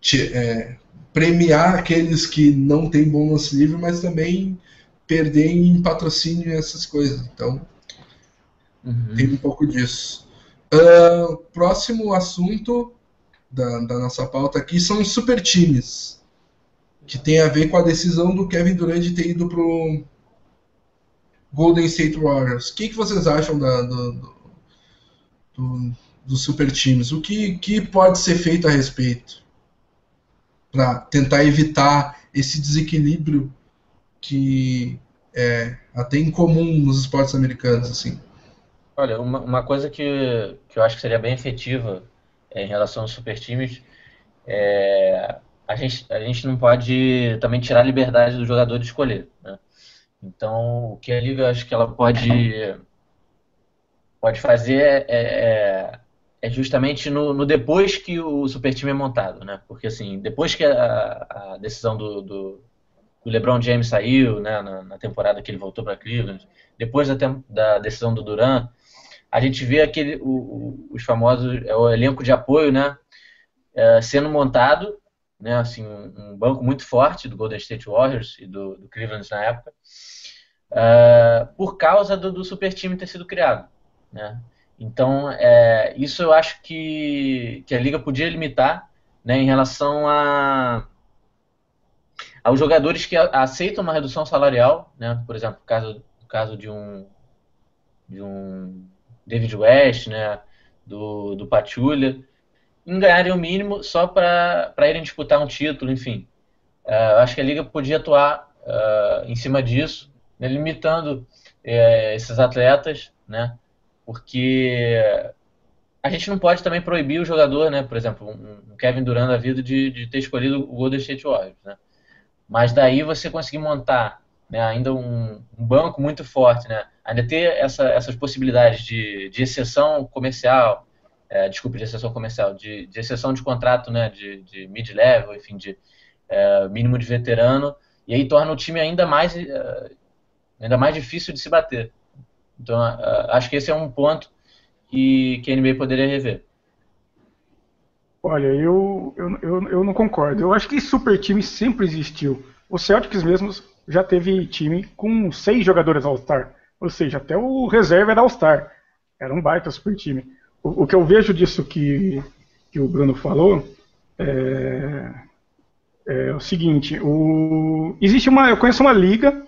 te, é, premiar aqueles que não têm bom lance livre, mas também perder em patrocínio e essas coisas. Então, uhum. tem um pouco disso. Uh, próximo assunto da, da nossa pauta aqui são os super times, que tem a ver com a decisão do Kevin Durant de ter ido pro Golden State Warriors. O que, que vocês acham da, do, do, dos super times. O que, que pode ser feito a respeito para tentar evitar esse desequilíbrio que é até incomum nos esportes americanos, assim? Olha, uma, uma coisa que, que eu acho que seria bem efetiva é, em relação aos super times é a gente, a gente não pode também tirar a liberdade do jogador de escolher. Né? Então, o que a Liga acho que ela pode pode fazer é, é, é justamente no, no, depois que o super time é montado, né? Porque assim, depois que a, a decisão do, do, do, LeBron James saiu, né, na, na temporada que ele voltou para Cleveland, depois da, da, decisão do Durant, a gente vê aquele, o, o, os famosos, é o elenco de apoio, né, é, sendo montado né, assim, um, um, banco muito forte do Golden State Warriors e do, do Cleveland na época, uh, por causa do, do, super time ter sido criado. Né? Então, é, isso eu acho que, que a liga podia limitar né, em relação a aos jogadores que aceitam uma redução salarial, né? por exemplo, no caso, caso de um de um David West, né? do, do Pachulia, em ganharem o mínimo só para irem disputar um título, enfim. Uh, acho que a Liga podia atuar uh, em cima disso, né, limitando uh, esses atletas, né, porque a gente não pode também proibir o jogador, né, por exemplo, um Kevin Durant da vida de, de, ter escolhido o Golden State Warriors, né, mas daí você conseguir montar né, ainda um, um, banco muito forte, né, ainda ter essa, essas possibilidades de, de exceção comercial, é, desculpa, de exceção comercial, de, de exceção de contrato, né, de, de mid-level, enfim, de é, mínimo de veterano, e aí torna o time ainda mais, é, ainda mais difícil de se bater. Então, acho que esse é um ponto que, que a NBA poderia rever. Olha, eu, eu, eu, eu não concordo. Eu acho que super time sempre existiu. O Celtics mesmo já teve time com seis jogadores All-Star. Ou seja, até o reserva era All-Star. Era um baita super time o, que eu vejo disso que, que o Bruno falou é, é o seguinte: o, existe uma, eu conheço uma liga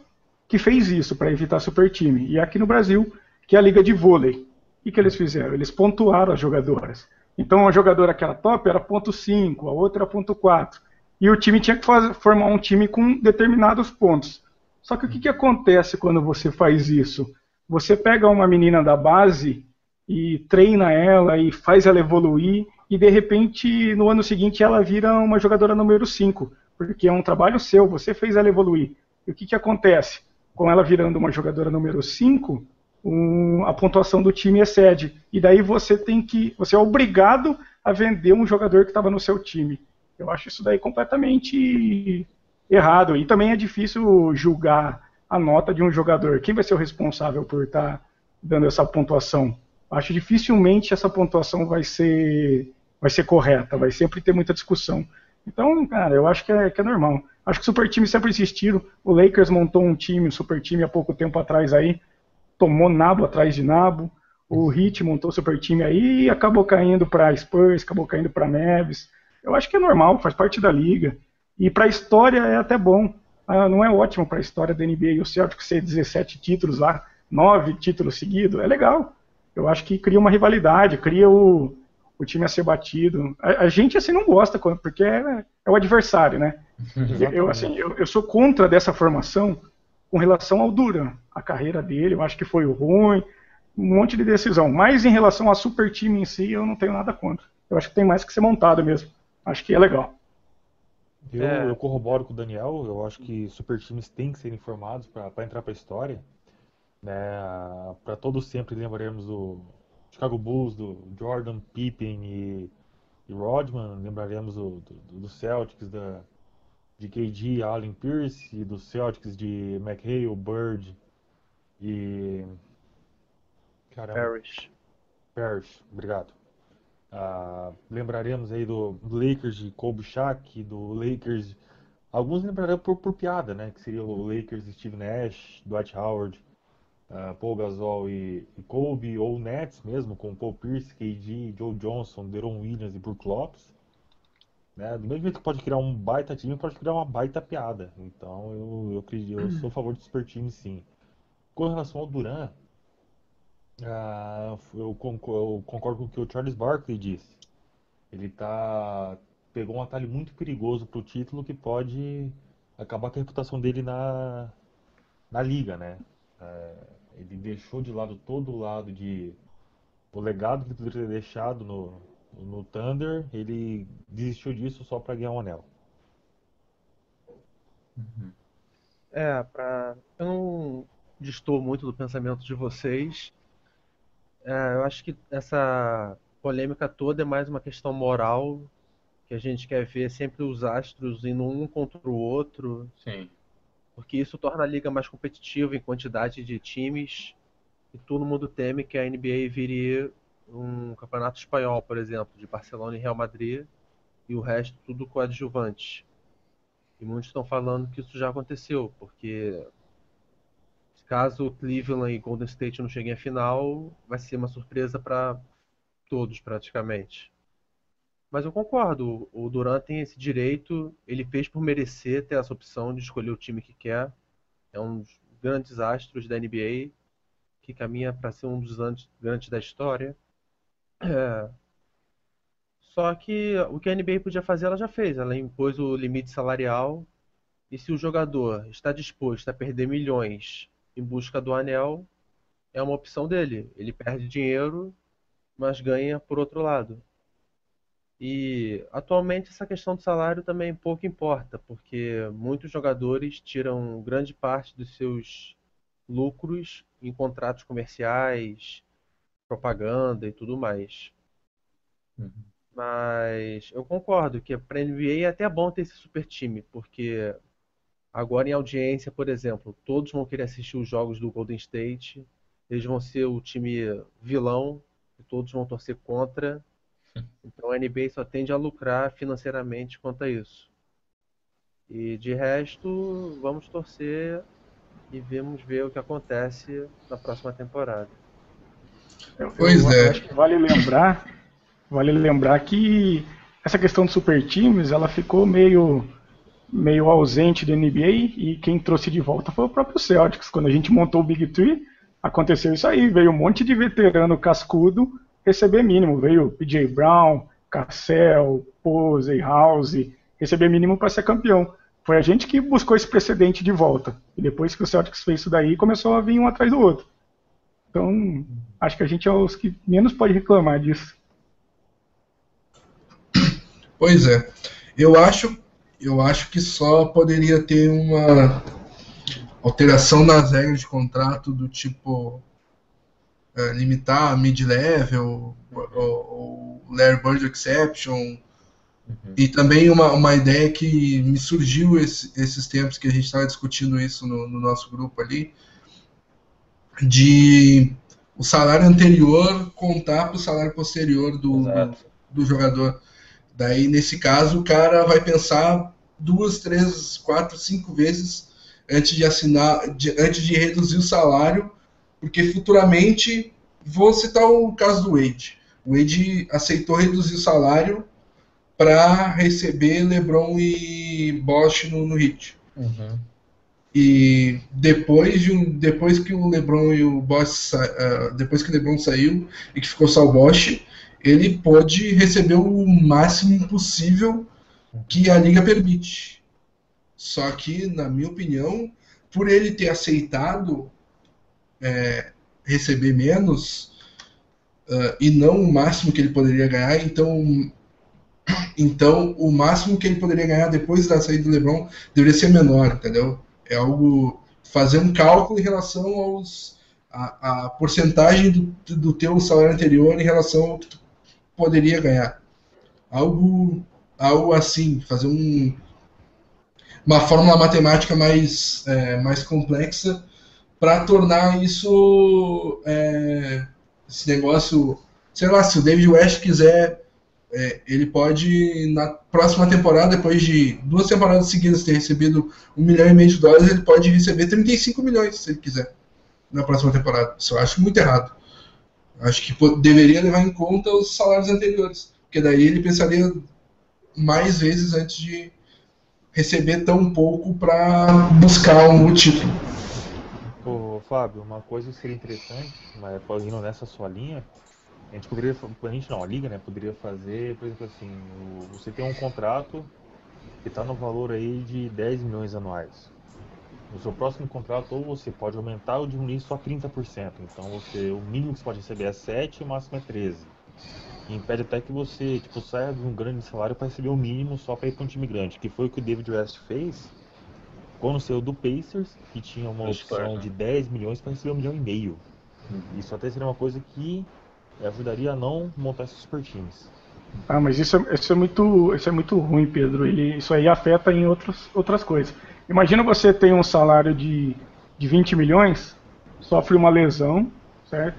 que fez isso para evitar super time, e aqui no Brasil, que é a liga de vôlei. O que eles fizeram? Eles pontuaram as jogadoras. Então a jogadora que era top era ponto 5, a outra era ponto 4. E o time tinha que fazer, formar um time com determinados pontos. Só que o que, que acontece quando você faz isso? Você pega uma menina da base e treina ela e faz ela evoluir e de repente no ano seguinte ela vira uma jogadora número 5, porque é um trabalho seu, você fez ela evoluir. E o que, que acontece? Com ela virando uma jogadora número 5, um, a pontuação do time excede. E daí você tem que. Você é obrigado a vender um jogador que estava no seu time. Eu acho isso daí completamente errado. E também é difícil julgar a nota de um jogador. Quem vai ser o responsável por estar tá dando essa pontuação? acho dificilmente essa pontuação vai ser, vai ser correta, vai sempre ter muita discussão. Então, cara, eu acho que é, que é normal. Acho que super time sempre existiram. O Lakers montou um time, um super time há pouco tempo atrás aí, tomou nabo atrás de nabo. O Heat montou super time aí e acabou caindo para Spurs, acabou caindo para Neves. Eu acho que é normal, faz parte da liga. E para a história é até bom. Ah, não é ótimo para a história da NBA o Celtics ser 17 títulos lá, 9 títulos seguidos, é legal eu acho que cria uma rivalidade, cria o, o time a ser batido. A, a gente assim não gosta, porque é, é o adversário, né? eu, assim, eu, eu, sou contra dessa formação com relação ao Duran, a carreira dele, eu acho que foi ruim, um monte de decisão. Mas em relação ao super time em si, eu não tenho nada contra. Eu acho que tem mais que ser montado mesmo. Acho que é legal. Eu, é. eu corroboro com o Daniel, eu acho que super times têm que ser informados para entrar para a história. Né? Para todos sempre lembraremos do Chicago Bulls, do Jordan, Pippen e, e Rodman. Lembraremos do, do, do Celtics, da, de KD, Allen Pierce, e do Celtics de McHale, Bird e. Caramba. Parrish. Parrish, obrigado. Uh, lembraremos aí do, Lakers de Kobe Shaq, do Lakers. Alguns lembrarão por, por piada, né? Que seria o Lakers de Steve Nash, Dwight Howard uh, Paul Gasol e, e, Kobe, ou Nets mesmo, com Paul Pierce, KD, Joe Johnson, Deron Williams e Brook Lopes. Né? Do mesmo jeito que pode criar um baita time, pode criar uma baita piada. Então eu, eu, eu, eu sou a favor de super time sim. Com relação ao Duran, uh, eu, concordo, eu concordo com o que o Charles Barkley disse. Ele tá pegou um atalho muito perigoso para o título que pode acabar com a reputação dele na, na liga, né? É, ele deixou de lado todo o lado de o legado que ele poderia ter deixado no, no Thunder, ele desistiu disso só para ganhar um anel. Uhum. É, pra... eu não distou muito do pensamento de vocês. É, eu acho que essa polêmica toda é mais uma questão moral, que a gente quer ver sempre os astros indo um contra o outro. Sim porque isso torna a liga mais competitiva em quantidade de times e todo mundo teme que a NBA vire um campeonato espanhol, por exemplo, de Barcelona e Real Madrid e o resto tudo coadjuvante. E muitos estão falando que isso já aconteceu, porque caso Cleveland e Golden State não cheguem à final, vai ser uma surpresa para todos praticamente. Mas eu concordo, o Durant tem esse direito, ele fez por merecer ter essa opção de escolher o time que quer. É um dos grandes astros da NBA, que caminha para ser um dos grandes da história. É. Só que o que a NBA podia fazer, ela já fez. Ela impôs o limite salarial. E se o jogador está disposto a perder milhões em busca do anel, é uma opção dele. Ele perde dinheiro, mas ganha por outro lado. E atualmente essa questão do salário também pouco importa, porque muitos jogadores tiram grande parte dos seus lucros em contratos comerciais, propaganda e tudo mais. Uhum. Mas eu concordo que para a NBA é até bom ter esse super time, porque agora em audiência, por exemplo, todos vão querer assistir os jogos do Golden State, eles vão ser o time vilão, e todos vão torcer contra. Então a NBA só tende a lucrar financeiramente quanto a isso. E de resto, vamos torcer e vamos ver o que acontece na próxima temporada. Pois eu, é. Acho que vale lembrar, vale lembrar que essa questão de super times, ela ficou meio meio ausente da NBA e quem trouxe de volta foi o próprio Celtics. Quando a gente montou o Big Three, aconteceu isso aí, veio um monte de veterano cascudo receber mínimo, veio PJ Brown, Cassell, Posey, House, receber mínimo para ser campeão. Foi a gente que buscou esse precedente de volta. E depois que o Celtics fez isso daí, começou a vir um atrás do outro. Então, acho que a gente é os que menos pode reclamar disso. Pois é. Eu acho, eu acho que só poderia ter uma alteração nas regras de contrato do tipo é, limitar mid-level ou, ou Layer Bird Exception Uhum. E também uma, uma ideia que me surgiu esse, esses tempos que a gente estava discutindo isso no, no, nosso grupo ali, de o salário anterior contar para o salário posterior do, do, do, jogador. Daí, nesse caso, o cara vai pensar duas, três, quatro, cinco vezes antes de assinar, de, antes de reduzir o salário, porque futuramente, vou citar o caso do Wade. O Wade aceitou reduzir o salário para receber LeBron e Bosch no, no Heat. Uhum. E depois, de um, depois que o LeBron e o Bosch uh, depois que o LeBron saiu e que ficou só o Bosch, ele pode receber o máximo possível que a liga permite. Só que, na minha opinião, por ele ter aceitado é, receber menos uh, e não o máximo que ele poderia ganhar, então então, o máximo que ele poderia ganhar depois da saída do LeBron deveria ser menor, entendeu? É algo fazer um cálculo em relação aos a, a porcentagem do, do teu salário anterior em relação ao que tu poderia ganhar. Algo algo assim, fazer um uma fórmula matemática mais é, mais complexa para tornar isso é, esse negócio, sei lá, se o David West quiser é, ele pode, na próxima temporada, depois de duas temporadas seguidas ter recebido um milhão e meio de dólares, ele pode receber 35 milhões, se ele quiser, na próxima temporada. Isso eu acho muito errado. Acho que deveria levar em conta os salários anteriores, porque daí ele pensaria mais vezes antes de receber tão pouco para buscar um título. Ô, Fábio, uma coisa seria interessante, mas indo nessa sua linha, a gente poderia, a gente não, a liga, né, poderia fazer, por exemplo, assim, você tem um contrato que está no valor aí de 10 milhões anuais. No seu próximo contrato, ou você pode aumentar ou diminuir só 30%. Então, você, o mínimo que você pode receber é 7 e o máximo é 13. E impede até que você, tipo, saia de um grande salário para receber o mínimo só para ir para um time grande, que foi o que o David West fez quando saiu do Pacers, que tinha uma opção de 10 milhões para receber um milhão e meio. Uhum. Isso até seria uma coisa que ajudaria a não montar esses super times. Ah, mas isso é, isso é muito isso é muito ruim, Pedro. Ele, isso aí afeta em outras, outras coisas. Imagina você tem um salário de, de 20 milhões, sofre uma lesão, certo?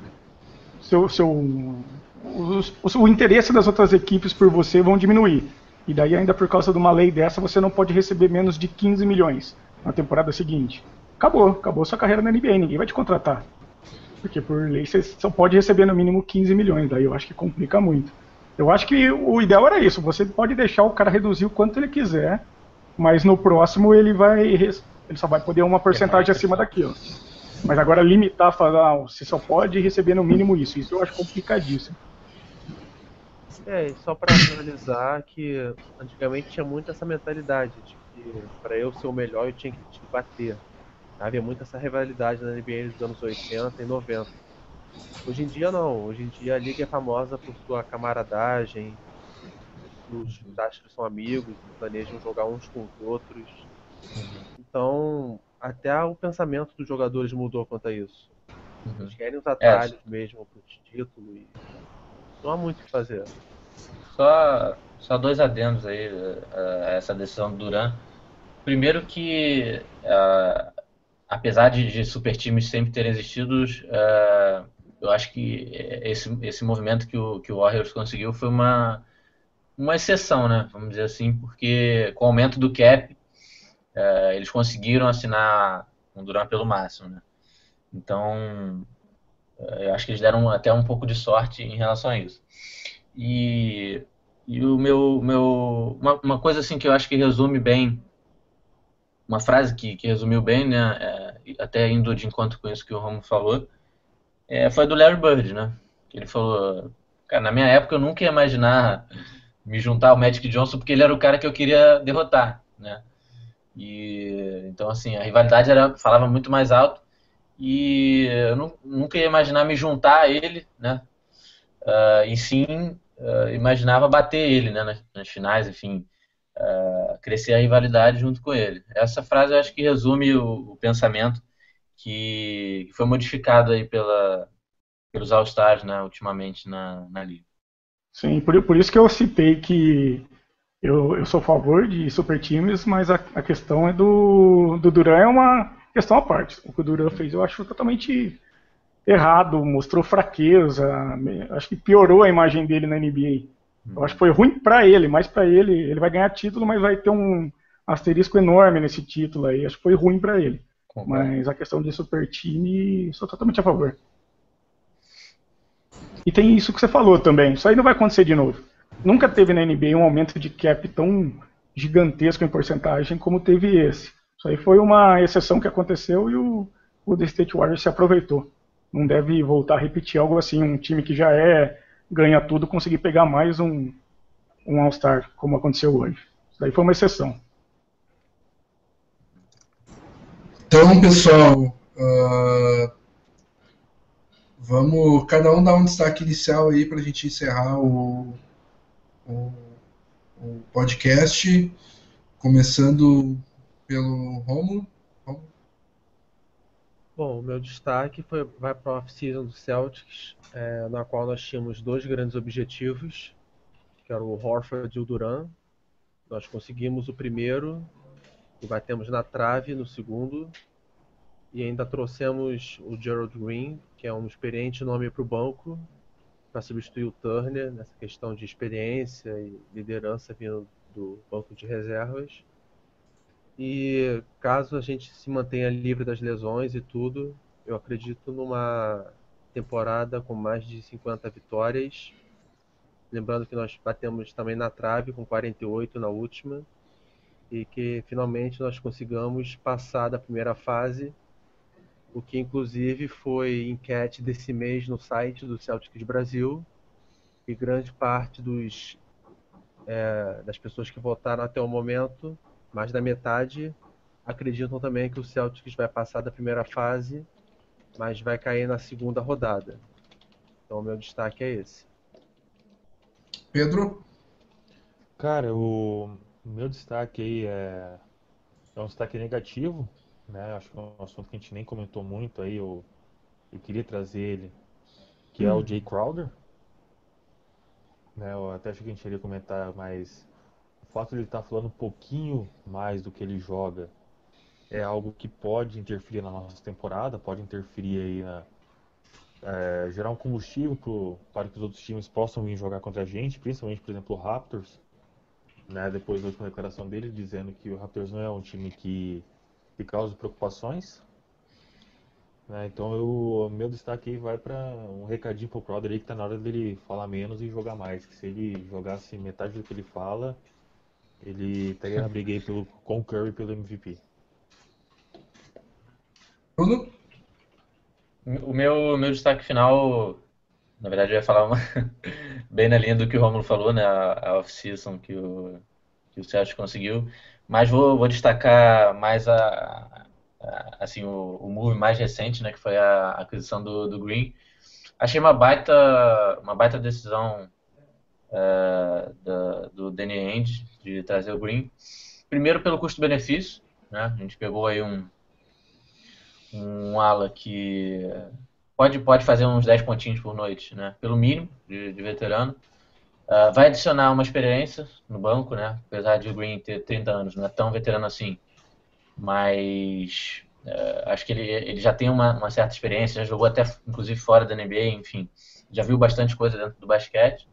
Seu, seu, o, o interesse das outras equipes por você vão diminuir. E daí, ainda por causa de uma lei dessa, você não pode receber menos de 15 milhões na temporada seguinte. Acabou, acabou sua carreira na NBA, ninguém vai te contratar. Porque por lei você só pode receber no mínimo 15 milhões, daí eu acho que complica muito. Eu acho que o ideal era isso, você pode deixar o cara reduzir o quanto ele quiser, mas no próximo ele vai ele só vai poder uma porcentagem acima daquilo. Mas agora limitar, falar, ah, você só pode receber no mínimo isso, isso eu acho complicadíssimo. É, só para finalizar que antigamente tinha muito essa mentalidade de que para eu ser o melhor eu tinha que te bater. Havia muito essa rivalidade na NBA dos anos 80 e 90. Hoje em dia não, hoje em dia a liga é famosa por sua camaradagem, os astros são amigos, planejam jogar uns com os outros. Então, até o pensamento dos jogadores mudou quanto a isso. Uhum. Eles querem os atalhos é. mesmo pro título e não há muito o que fazer. Só, só dois adendos aí a, essa decisão do Duran. Primeiro que, uh, apesar de, de, super times sempre terem existido, uh, eu acho que esse, esse movimento que o, que o Warriors conseguiu foi uma, uma exceção, né? Vamos dizer assim, porque com o aumento do cap, uh, eles conseguiram assinar um Duran pelo máximo, né? Então, eu acho que eles deram até um pouco de sorte em relação a isso. E, e o meu, meu uma, uma, coisa assim que eu acho que resume bem, uma frase que, que resumiu bem, né, é, até indo de encontro com isso que o Romo falou, é, foi do Larry Bird, né? Ele falou, cara, na minha época eu nunca ia imaginar me juntar ao Magic Johnson porque ele era o cara que eu queria derrotar, né? E então assim a rivalidade era falava muito mais alto e eu não, nunca ia imaginar me juntar a ele, né? Uh, e sim uh, imaginava bater ele né, nas, nas finais, enfim, uh, crescer a rivalidade junto com ele. Essa frase eu acho que resume o, o pensamento que, que, foi modificado aí pela, pelos All-Stars né, ultimamente na, na liga. Sim, por, por isso que eu citei que eu, eu sou a favor de super times, mas a, a questão é do, do Duran é uma questão à parte. O que o Duran fez eu acho totalmente errado, mostrou fraqueza, acho que piorou a imagem dele na NBA. Eu acho que foi ruim para ele, mas para ele, ele vai ganhar título, mas vai ter um asterisco enorme nesse título aí. Acho que foi ruim para ele. Mas a questão de super time, sou totalmente a favor. E tem isso que você falou também. Isso aí não vai acontecer de novo. Nunca teve na NBA um aumento de cap tão gigantesco em porcentagem como teve esse. Isso aí foi uma exceção que aconteceu e o, o The State Warriors se aproveitou não deve voltar a repetir algo assim, um time que já é ganha tudo conseguir pegar mais um, um All-Star, como aconteceu hoje. Isso daí foi uma exceção. Então, pessoal, uh, vamos cada um dar um destaque inicial aí para a gente encerrar o, o, o podcast, começando pelo Romulo. Bom, o meu destaque foi, vai para a off-season do Celtics, é, na qual nós tínhamos dois grandes objetivos, que eram o Horford e o Duran. Nós conseguimos o primeiro e batemos na trave no segundo. E ainda trouxemos o Gerald Green, que é um experiente nome para o banco, para substituir o Turner nessa questão de experiência e liderança vindo do banco de reservas. E caso a gente se mantenha livre das lesões e tudo, eu acredito numa temporada com mais de 50 vitórias. Lembrando que nós batemos também na trave com 48 na última. E que finalmente nós consigamos passar da primeira fase, o que inclusive foi enquete desse mês no site do Celtics Brasil. E grande parte dos, é, das pessoas que votaram até o momento mais da metade acreditam também que o Celtics vai passar da primeira fase, mas vai cair na segunda rodada. Então o meu destaque é esse. Pedro? Cara, o meu destaque aí é, é um destaque negativo, né? Acho que é um assunto que a gente nem comentou muito aí, eu, eu queria trazer ele, que hum. é o hum. Jay Crowder. Né, eu até achei que a gente iria comentar mais fato de ele estar tá falando um pouquinho mais do que ele joga é algo que pode interferir na nossa temporada, pode interferir aí na. É, gerar um combustível pro, para que os outros times possam vir jogar contra a gente, principalmente, por exemplo, o Raptors. né, depois da última declaração dele, dizendo que o Raptors não é um time que, que causa preocupações. Né, então o meu destaque vai para um recadinho pro Crowder aí que tá na hora dele falar menos e jogar mais. Que se ele jogasse metade do que ele fala, ele estaria na briga aí pelo, com o Curry pelo MVP. Bruno? O meu, meu destaque final, na verdade eu ia falar uma, bem na linha do que o Romulo falou, né? A, a off-season que o, que o Celtics conseguiu. Mas vou, vou destacar mais a, a assim, o, o move mais recente, né? Que foi a aquisição do, do Green. Achei uma baita, uma baita decisão uh, da, do Danny Ainge de trazer o Green. Primeiro pelo custo-benefício, né? A gente pegou aí um, um ala que pode, pode fazer uns 10 pontinhos por noite, né? Pelo mínimo, de, de veterano. Uh, vai adicionar uma experiência no banco, né? Apesar de o Green ter 30 anos, não é tão veterano assim. Mas uh, acho que ele, ele já tem uma, uma, certa experiência, já jogou até inclusive fora da NBA, enfim. Já viu bastante coisa dentro do basquete.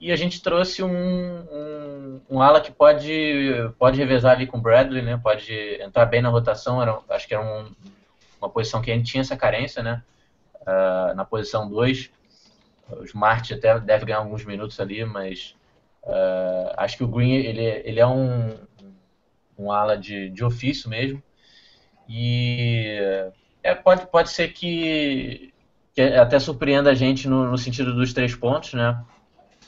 E a gente trouxe um, um, um ala que pode, pode revezar ali com o Bradley, né? Pode entrar bem na rotação. Era, acho que era um, uma posição que a gente tinha essa carência, né? Uh, na posição 2. O Smart até deve ganhar alguns minutos ali, mas uh, acho que o Green ele, ele é um, um ala de, de ofício mesmo. E é, pode, pode ser que, que até surpreenda a gente no, no sentido dos três pontos, né?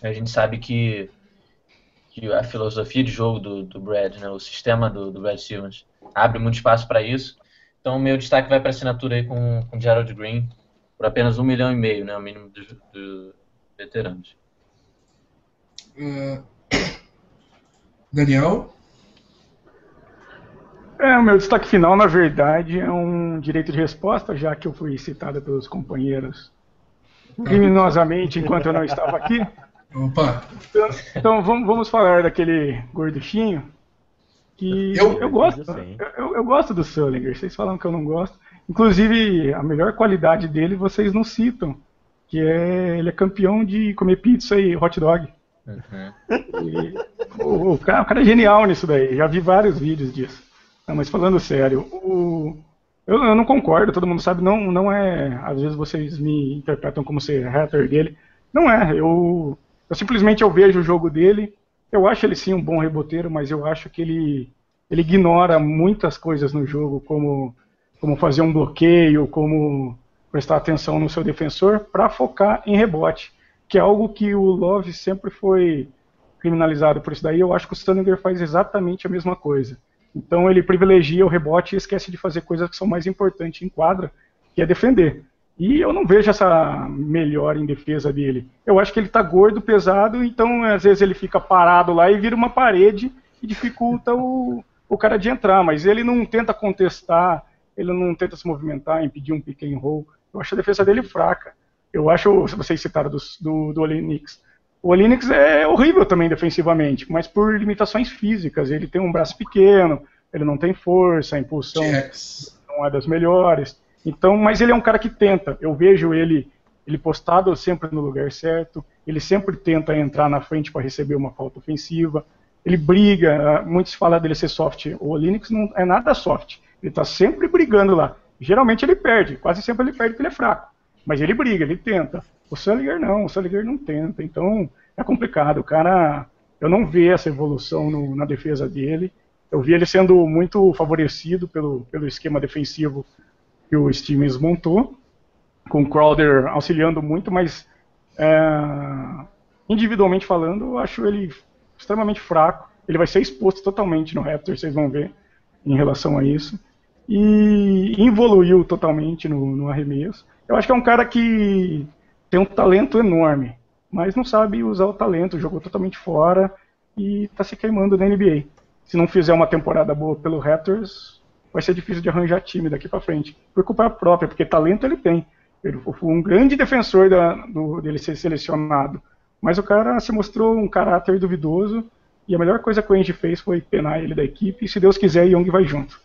A gente sabe que, que a filosofia de jogo do, do Brad, né, o sistema do, do Brad Stevens, abre muito espaço para isso. Então, meu destaque vai para a assinatura aí com, com Gerald Green por apenas um milhão e meio, né, o mínimo dos do veteranos. Uh, Daniel? É, o meu destaque final, na verdade, é um direito de resposta, já que eu fui citado pelos companheiros criminosamente enquanto eu não estava aqui. Opa! Então, então vamos, vamos, falar daquele gorduchinho que eu, eu gosto. Eu, eu, gosto do Sullinger. Vocês falam que eu não gosto. Inclusive, a melhor qualidade dele vocês não citam, que é ele é campeão de comer pizza e hot dog. Uhum. E, o, o, cara, o, cara, é genial nisso daí. Já vi vários vídeos disso. Não, mas falando sério, o, eu, eu, não concordo. Todo mundo sabe. Não, não é. Às vezes vocês me interpretam como ser hater dele. Não é. Eu eu simplesmente eu vejo o jogo dele, eu acho ele sim um bom reboteiro, mas eu acho que ele, ele ignora muitas coisas no jogo, como, como fazer um bloqueio, como prestar atenção no seu defensor, para focar em rebote, que é algo que o Love sempre foi criminalizado por isso daí. Eu acho que o Stanninger faz exatamente a mesma coisa. Então ele privilegia o rebote e esquece de fazer coisas que são mais importantes em quadra, que é defender. E eu não vejo essa melhora em defesa dele. Eu acho que ele está gordo, pesado, então às vezes ele fica parado lá e vira uma parede e dificulta o, o cara de entrar. Mas ele não tenta contestar, ele não tenta se movimentar, impedir um pick and roll. Eu acho a defesa dele fraca. Eu acho, se vocês citaram do, do, do Olenix, o Olenix é horrível também defensivamente, mas por limitações físicas. Ele tem um braço pequeno, ele não tem força, a impulsão yes. não é das melhores. Então, mas ele é um cara que tenta. Eu vejo ele ele postado sempre no lugar certo. Ele sempre tenta entrar na frente para receber uma falta ofensiva. Ele briga. Muitos falam dele ser soft. O Linux não é nada soft. Ele está sempre brigando lá. Geralmente ele perde. Quase sempre ele perde porque ele é fraco. Mas ele briga, ele tenta. O Sulliger não. O Sulliger não tenta. Então é complicado. O cara, eu não vejo essa evolução no, na defesa dele. Eu vi ele sendo muito favorecido pelo, pelo esquema defensivo que o Stevens montou, com o Crowder auxiliando muito, mas é, individualmente falando, eu acho ele extremamente fraco. Ele vai ser exposto totalmente no Raptor, vocês vão ver em relação a isso. E evoluiu totalmente no, no arremesso. Eu acho que é um cara que tem um talento enorme, mas não sabe usar o talento, jogou totalmente fora e está se queimando na NBA. Se não fizer uma temporada boa pelo Raptors, vai ser difícil de arranjar time daqui para frente. Por culpa própria, porque talento ele tem. Ele foi um grande defensor da, do, dele ser selecionado. Mas o cara se mostrou um caráter duvidoso. E a melhor coisa que o Andy fez foi penar ele da equipe. E se Deus quiser, Young vai junto.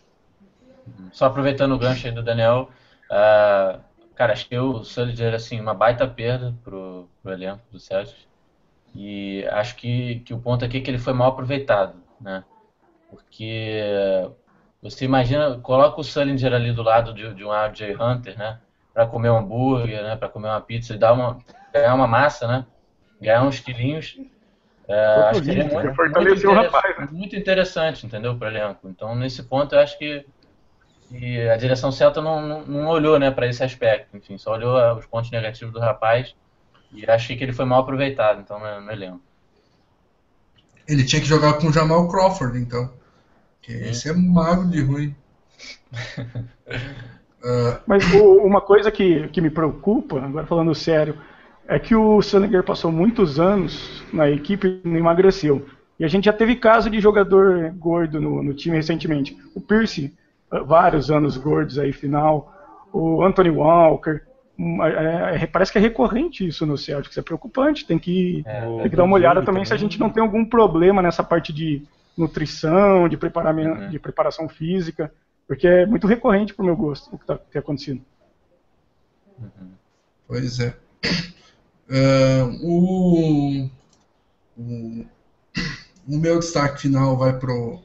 Só aproveitando o gancho aí do Daniel. Uh, cara, acho que o Sullinger assim, uma baita perda pro, pro elenco do Celtics. E acho que, que o ponto aqui é que ele foi mal aproveitado, né? Porque você imagina, coloca o Sullinger ali do lado de, de um RJ Hunter, né? Para comer um hambúrguer, né? Para comer uma pizza e dar uma, ganhar uma massa, né? Ganhar uns quilinhos. É, acho que é muito, né? muito, rapaz, né? muito interessante, entendeu, para o elenco. Então, nesse ponto, eu acho que, que a direção Celta não, não, não olhou né, para esse aspecto. Enfim, só olhou os pontos negativos do rapaz e achei que ele foi mal aproveitado, então, no, no elenco. Ele tinha que jogar com o Jamal Crawford, então. Que esse é mago de ruim. uh... Mas o, uma coisa que, que me preocupa, agora falando sério, é que o Salinger passou muitos anos na equipe e não emagreceu. E a gente já teve caso de jogador gordo no, no time recentemente. O Pierce, vários anos gordos aí, final. O Anthony Walker. É, é, parece que é recorrente isso no Celtics, é preocupante. Tem que, é, tem que dar uma olhada também, também se a gente não tem algum problema nessa parte de nutrição, de, preparamento, uhum. de preparação física, porque é muito recorrente para o meu gosto o que está tá acontecendo. Uhum. Pois é. Uh, o, o, o, meu destaque final vai pro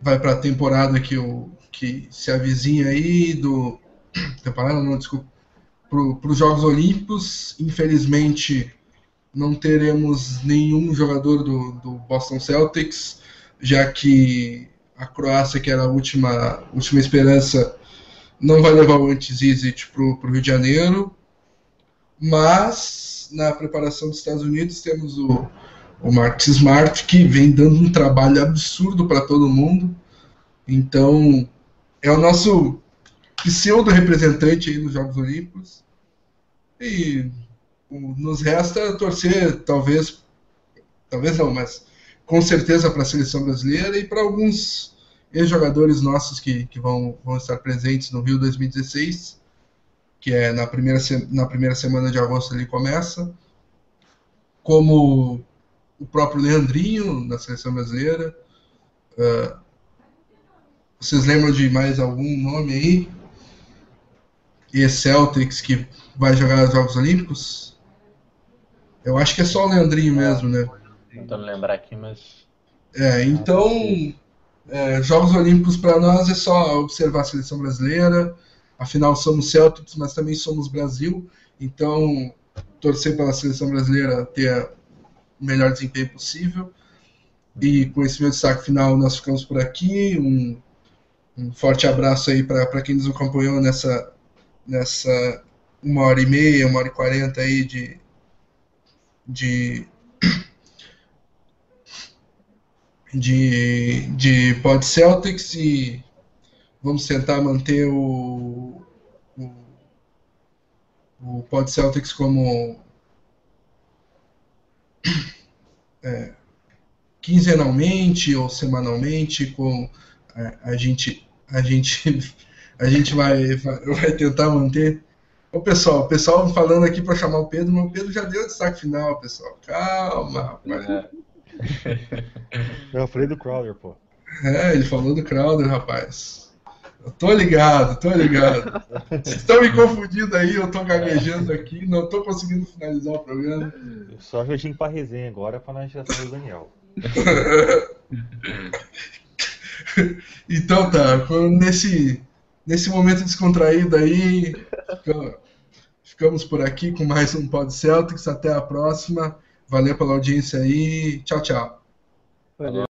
vai para a temporada que, o, que se avizinha aí do temporada não desculpa para os Jogos Olímpicos. Infelizmente não teremos nenhum jogador do, do Boston Celtics já que a Croácia que era a última última esperança não vai levar o Antizizic para o Rio de Janeiro. Mas na preparação dos Estados Unidos temos o, o Marcus Smart, que vem dando um trabalho absurdo para todo mundo. Então, é o nosso pseudo representante aí nos Jogos Olímpicos. E nos resta torcer, talvez, talvez não, mas com certeza para a seleção brasileira e para alguns ex-jogadores nossos que, que vão, vão estar presentes no Rio 2016 que é na primeira, na primeira semana de agosto ele começa, como o próprio Leandrinho na seleção brasileira. Uh, vocês lembram de mais algum nome aí? E Celtics que vai jogar os Jogos Olímpicos? Eu acho que é só o Leandrinho mesmo, né? Tentando lembrar aqui, mas. É, então, é, Jogos Olímpicos para nós é só observar a seleção brasileira, Afinal, somos Celtics, mas também somos Brasil. Então, torcer pela seleção brasileira ter melhor desempenho possível. E com esse meu destaque final, nós ficamos por aqui. Um, um forte abraço aí para quem nos acompanhou nessa, nessa uma hora e meia, uma hora e quarenta aí de, de, de, de Pod Celtics e vamos tentar manter o, o, o Pod Celtics como é, quinzenalmente ou semanalmente com a, a, gente a gente a gente vai, vai tentar manter o pessoal, o pessoal falando aqui para chamar o Pedro, mas o Pedro já deu o destaque final, pessoal. Calma, rapaz. É. Eu falei do Crowder, pô. É, ele falou do Crowder, rapaz. Eu tô ligado, tô ligado. Vocês estão me confundindo aí, eu tô gaguejando aqui, não tô conseguindo finalizar o programa. Só jeitinho pra resenha agora pra nós já saber o Daniel. então tá, nesse, nesse momento descontraído aí, ficamos por aqui com mais um Pod Celtics. Até a próxima. Valeu pela audiência aí. Tchau, tchau. Valeu.